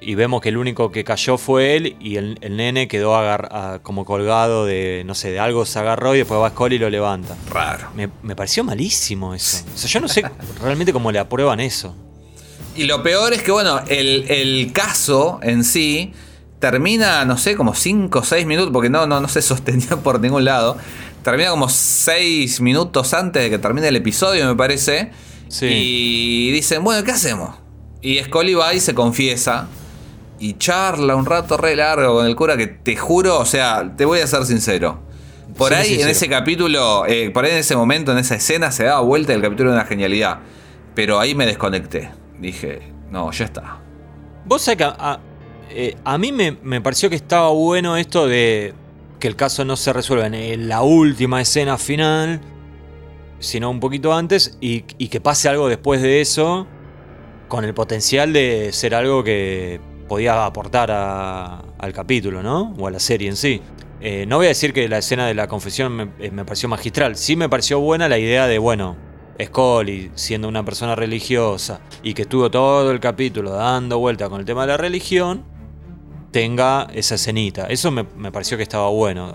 y vemos que el único que cayó fue él y el, el nene quedó a- como colgado de, no sé, de algo se agarró y después va Scully y lo levanta.
Raro.
Me, me pareció malísimo eso. O sea, yo no sé realmente cómo le aprueban eso.
Y lo peor es que, bueno, el, el caso en sí termina, no sé, como 5 o 6 minutos, porque no, no, no se sostenía por ningún lado. Termina como 6 minutos antes de que termine el episodio, me parece.
Sí.
Y dicen, bueno, ¿qué hacemos? Y Scully va y se confiesa. Y charla un rato re largo con el cura que te juro, o sea, te voy a ser sincero. Por
Sí,
ahí,
sincero.
en ese capítulo, eh, por ahí en ese momento, en esa escena, se daba vuelta el capítulo de una genialidad. Pero ahí me desconecté. Dije, no, ya está.
Vos sabés que a, a- eh, a mí me, me pareció que estaba bueno esto de que el caso no se resuelva en, la última escena final, sino un poquito antes, y, y que pase algo después de eso, con el potencial de ser algo que podía aportar a- al capítulo, ¿no? O a la serie en sí. Eh, no voy a decir que la escena de la confesión me, eh, me pareció magistral, sí me pareció buena la idea de, bueno, Scully, siendo una persona religiosa y que estuvo todo el capítulo dando vuelta con el tema de la religión, tenga esa escenita. Eso me, me pareció que estaba bueno.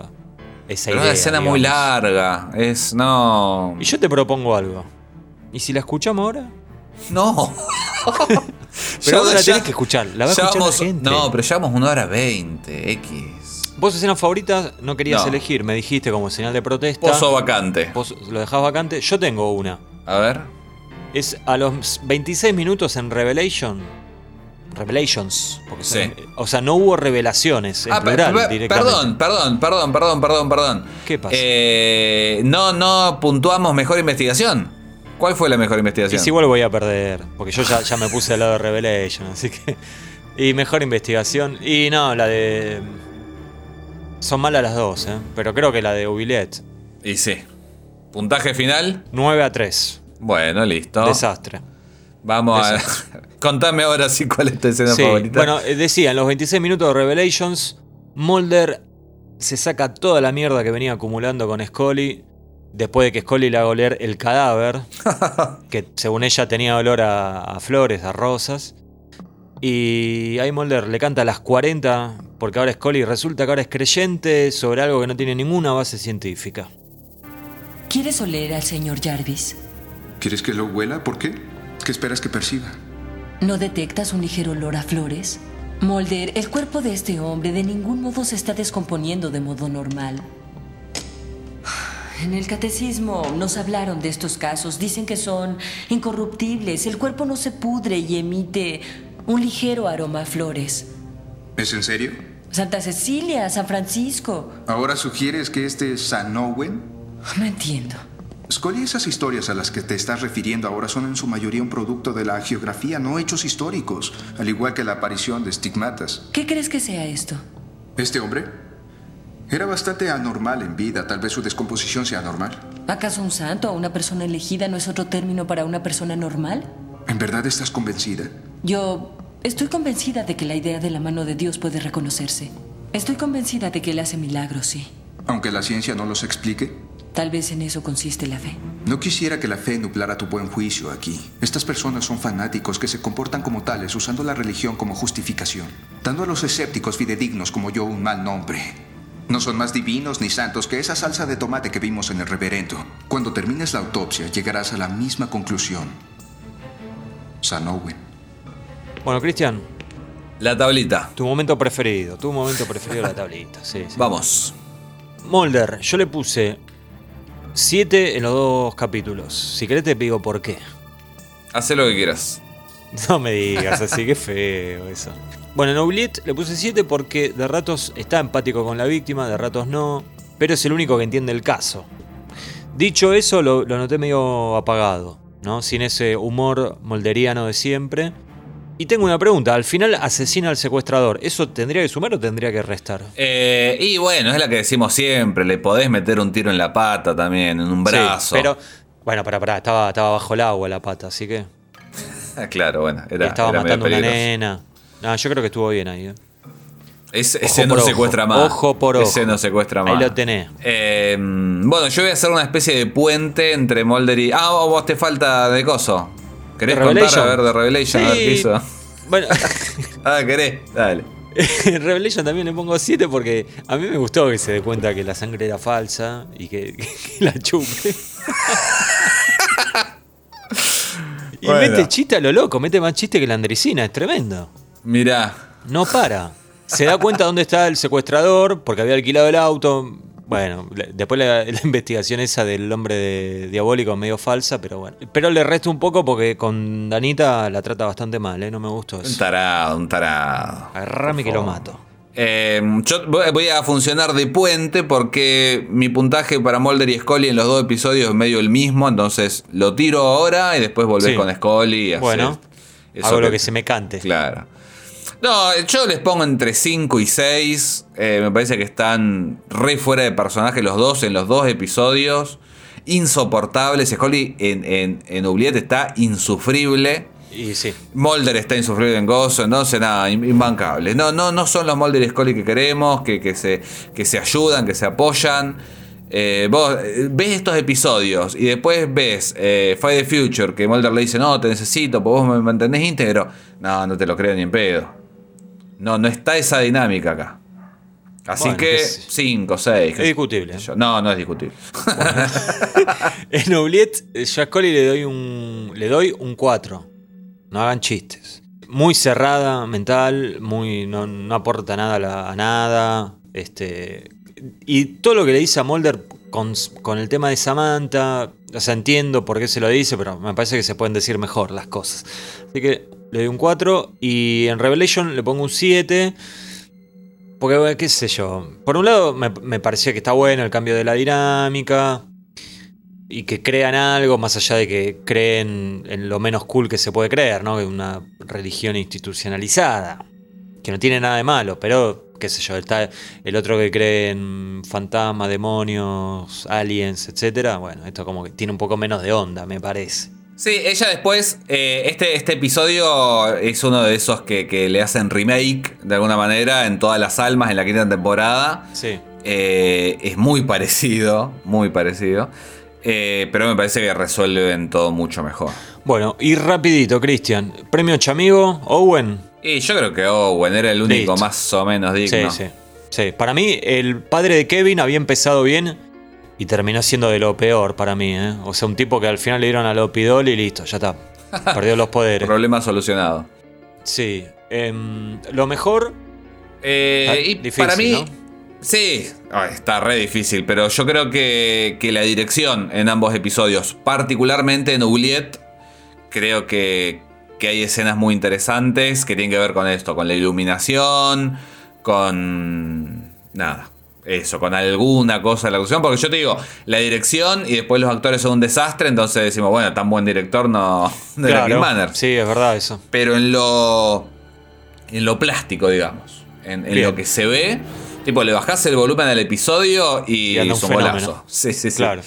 Esa
Pero es
idea.
una escena muy larga. Es, no.
Y yo te propongo algo. ¿Y si la escuchamos ahora?
No.
Pero vos
Ya-
la tenés que escuchar, la va a la gente.
No, pero llevamos una hora veinte, X.
Vos escenas favoritas no querías
No.
elegir, me dijiste como señal de protesta.
Pozo vacante.
Vos lo dejás vacante. Yo tengo una.
A ver.
Es a los 26 minutos en Revelation. Revelations. Porque
Sí.
son- o sea, no hubo revelaciones en
Ah, per-
plural
per-
directamente.
perdón, perdón, perdón, perdón, perdón, perdón.
¿Qué pasa?
Eh, no, no puntuamos mejor investigación. ¿Cuál fue la mejor
Y
investigación?
si igual voy a perder, porque yo ya, ya me puse al lado de Revelation, así que... Y mejor investigación. Y no, la de... Son malas las dos, ¿eh? pero creo que la de Oubliette.
Y sí. Puntaje final.
9 a 3.
Bueno, listo.
Desastre.
Vamos a. Contame ahora sí cuál es tu escena
Sí,
favorita.
bueno, eh, decía, en los 26 minutos de Revelations, Mulder se saca toda la mierda que venía acumulando con Scully. Después de que Scully le haga oler el cadáver, que según ella tenía olor a, a flores, a rosas. Y ahí Mulder le canta a las 40, porque ahora Scully resulta que ahora es creyente sobre algo que no tiene ninguna base científica.
¿Quieres oler al señor Jarvis?
¿Quieres que lo huela? ¿Por qué? ¿Qué esperas que perciba?
¿No detectas un ligero olor a flores? Mulder, el cuerpo de este hombre de ningún modo se está descomponiendo de modo normal. En el catecismo nos hablaron de estos casos. Dicen que son incorruptibles. El cuerpo no se pudre y emite un ligero aroma a flores.
¿Es en serio?
Santa Cecilia, San Francisco.
¿Ahora sugieres que este es San Owen?
No entiendo.
Scully, esas historias a las que te estás refiriendo ahora son en su mayoría un producto de la geografía, no hechos históricos, al igual que la aparición de estigmatas.
¿Qué crees que sea esto?
Este hombre era bastante anormal en vida, tal vez su descomposición sea normal.
¿Acaso un santo o una persona elegida no es otro término para una persona normal?
¿En verdad estás convencida?
Yo estoy convencida de que la idea de la mano de Dios puede reconocerse. Estoy convencida de que Él hace milagros, sí.
Aunque la ciencia no los explique.
Tal vez en eso consiste la fe.
No quisiera que la fe nublara tu buen juicio aquí. Estas personas son fanáticos que se comportan como tales usando la religión como justificación, dando a los escépticos fidedignos como yo un mal nombre. No son más divinos ni santos que esa salsa de tomate que vimos en el reverendo. Cuando termines la autopsia llegarás a la misma conclusión. San Owen.
Bueno, Cristian,
La tablita.
tu momento preferido. Tu momento preferido de la tablita. Sí, sí.
Vamos.
Mulder, yo le puse 7 en los dos capítulos. Si querés te digo por qué.
Haz lo que quieras.
No me digas así, que feo eso. Bueno, en Oubliette le puse 7 porque de ratos está empático con la víctima, de ratos no, pero es el único que entiende el caso. Dicho eso, lo, lo noté medio apagado, ¿no? Sin ese humor molderiano de siempre. Y tengo una pregunta, al final asesina al secuestrador, ¿eso tendría que sumar o tendría que restar?
Eh, y bueno, es la que decimos siempre. Le podés meter un tiro en la pata también, en un brazo.
Sí, pero, bueno, pará, pará, estaba, estaba bajo el agua la pata, así que...
claro, bueno, era.
estaba
era
matando una nena. No, yo creo que estuvo bien ahí. ¿eh?
Ese, no
ojo.
secuestra más.
Ojo por ojo.
Ese no secuestra
Ahí
más.
lo tenés.
Eh, bueno, yo voy a hacer una especie de puente entre Mulder y. Ah, vos vos te falta de coso. ¿Querés
¿De
contar
Revelation?
a ver de Revelation? A ver qué
Sí.
hizo.
Bueno,
Ah, querés. Dale.
en Revelation también le pongo 7 porque a mí me gustó que se dé cuenta que la sangre era falsa y que, que la chupe. y
Bueno.
mete chiste a lo loco, mete más chiste que la andricina, es tremendo.
Mirá.
No para. Se da cuenta dónde está el secuestrador porque había alquilado el auto. Bueno, después la, la investigación esa del hombre de- diabólico es medio falsa, pero bueno. Pero le resto un poco porque con Danita la trata bastante mal, ¿eh? No me gustó
Un
eso.
tarado, un tarado.
Agarrame que lo mato.
Eh, yo voy a funcionar de puente porque mi puntaje para Mulder y Scully en los dos episodios es medio el mismo, entonces lo tiro ahora y después volvés
Sí.
con Scully y haces
Bueno,
eso
hago lo que se me cante.
Claro. No, yo les pongo entre 5 y 6. me parece que están re fuera de personaje los dos en los dos episodios. Insoportables. Scully en, en, en Oubliette está insufrible.
Y sí.
Mulder está insufrible en Gozo, entonces nada, im- imbancable. No, no, no son los Mulder y Scully que queremos, que, que, se, que se ayudan, que se apoyan. Eh, vos eh, ves estos episodios y después ves eh, Fight the Future, que Mulder le dice, no, te necesito, pues vos me mantenés íntegro. No, no te lo creo ni en pedo. No, no está esa dinámica acá. Así
Bueno,
que
qué sé yo.
5, 6.
Es discutible.
No, no es discutible.
En Oubliette, eh, yo a Scully le doy un. Le doy un 4. No hagan chistes. Muy cerrada mental, muy. no, no aporta nada a, la- a nada. Este. Y todo lo que le dice a Mulder con, con el tema de Samantha. O sea, entiendo por qué se lo dice, pero me parece que se pueden decir mejor las cosas. Así que le doy un 4. Y en Revelation le pongo un 7. Porque, qué sé yo. Por un lado, me, me parecía que está bueno el cambio de la dinámica. Y que crean algo más allá de que creen en lo menos cool que se puede creer, ¿no? Que Una religión institucionalizada. Que no tiene nada de malo, pero, qué sé yo, está el otro que cree en fantasmas, demonios, aliens, etcétera. Bueno, esto como que tiene un poco menos de onda, me parece.
Sí, ella después, eh, este, este episodio es uno de esos que, que le hacen remake de alguna manera en todas las almas en la quinta temporada.
Sí.
Eh, es muy parecido, muy parecido. Eh, pero me parece que resuelven todo mucho mejor.
Bueno, y rapidito, Cristian. Premio Chamigo, Owen.
Y yo creo que Owen era el único
Listo.
más o menos digno.
Sí, sí. Sí, para mí el padre de Kevin había empezado bien y terminó siendo de lo peor para mí. ¿eh? O sea, un tipo que al final le dieron al opidol y listo, ya está. Perdió los poderes.
Problema solucionado.
Sí. em, lo mejor,
Eh,
Ah,
y
difícil,
para mí,
¿no?
sí, Ay, está re difícil, pero yo creo que, que la dirección en ambos episodios, particularmente en Oubliette, creo que, que hay escenas muy interesantes que tienen que ver con esto, con la iluminación, con... nada. Eso, con alguna cosa de la actuación, porque yo te digo, la dirección y después los actores son un desastre, entonces decimos, bueno, tan buen director no, era Kim Manners
sí, es verdad eso.
pero en lo en lo plástico, digamos, en, lo que se ve, tipo le bajás el volumen del episodio y, es un golazo. Sí, sí, sí.
Claro.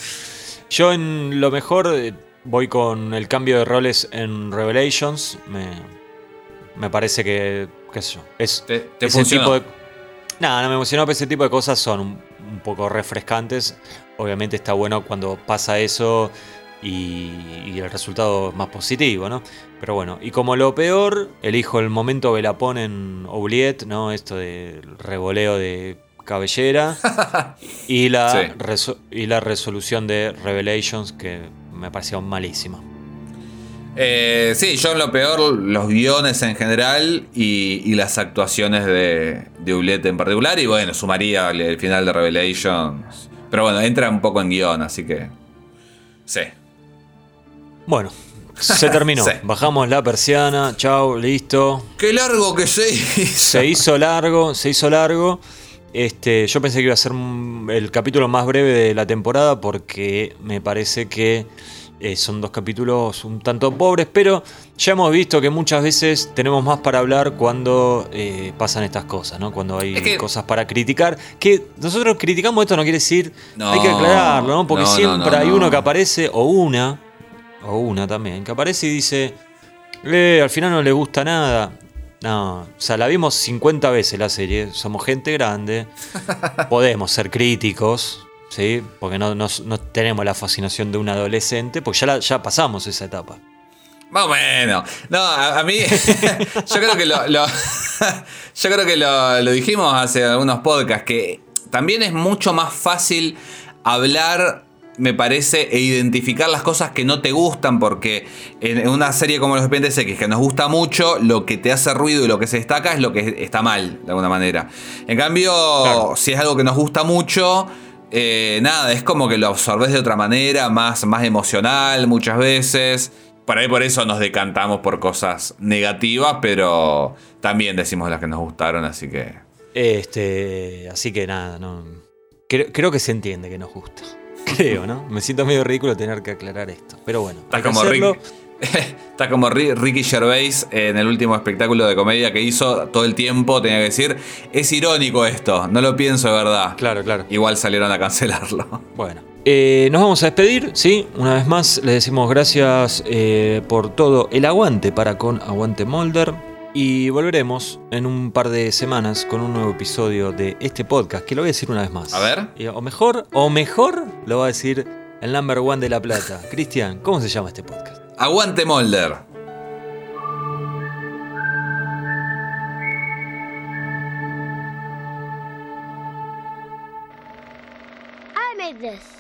Yo en lo mejor eh, voy con el cambio de roles en Revelations. Me, me parece que, qué sé yo, es
Te, te
ese
funcionó.
tipo de... No, no me emocionó, pero ese tipo de cosas son un, un poco refrescantes. Obviamente está bueno cuando pasa eso y, y el resultado es más positivo, ¿no? Pero bueno, y como lo peor, elijo el momento Velapón en Oubliette, ¿no? Esto del revoleo de cabellera y, la
Sí.
y la resolución de Revelations que me pareció malísima.
Eh, sí, yo en lo peor, los guiones en general y, y las actuaciones de, de Oubliette en particular. Y bueno, sumaría el, final de Revelations. Pero bueno, entra un poco en guion, así que. Sí.
Bueno, se terminó.
Sí.
Bajamos la persiana, chau, listo.
Qué largo que se hizo.
Se hizo largo, se hizo largo. Este, yo pensé que iba a ser el capítulo más breve de la temporada porque me parece que eh, son dos capítulos un tanto pobres, pero ya hemos visto que muchas veces tenemos más para hablar cuando eh, pasan estas cosas, ¿no? Cuando hay
Es que-
cosas para criticar. Que nosotros criticamos esto no quiere decir,
No,
hay que aclararlo, ¿no? Porque
no,
siempre
no,
hay
no.
uno que aparece, o una, o una también, que aparece y dice, eh, al final no le gusta nada. No, o sea, la vimos 50 veces la serie, somos gente grande, podemos ser críticos, ¿sí? Porque no, no- no tenemos la fascinación de un adolescente, porque ya, la- ya pasamos esa etapa.
Más o menos. No, a, a mí. yo creo que lo. lo- yo creo que lo, lo dijimos hace algunos podcasts. Que también es mucho más fácil hablar. Me parece, e identificar las cosas que no te gustan, porque en una serie como Los Expedientes X, que nos gusta mucho, lo que te hace ruido y lo que se destaca es lo que está mal, de alguna manera. En cambio,
Claro.
si es algo que nos gusta mucho, eh, nada, es como que lo absorbes de otra manera, más, más emocional muchas veces. Por ahí por eso nos decantamos por cosas negativas, pero también decimos las que nos gustaron, así que...
Este, así que nada, no. Creo, creo que se entiende que nos gusta. Creo, ¿no? Me siento medio ridículo tener que aclarar esto. Pero bueno,
Estás como. Rick- estás como Ri- Ricky Gervais en el último espectáculo de comedia que hizo todo el tiempo, tenía que decir, es irónico esto, no lo pienso de verdad.
Claro, claro.
Igual salieron a cancelarlo.
Bueno, eh, nos vamos a despedir, ¿sí? Una vez más, les decimos gracias eh, por todo el aguante para con Aguante Molder. Y volveremos en un par de semanas con un nuevo episodio de este podcast, que lo voy a decir una vez más.
A ver.
O mejor, o mejor, lo va a decir el number one de La Plata. Cristian, ¿cómo se llama este podcast?
Aguante Molder.
I made this.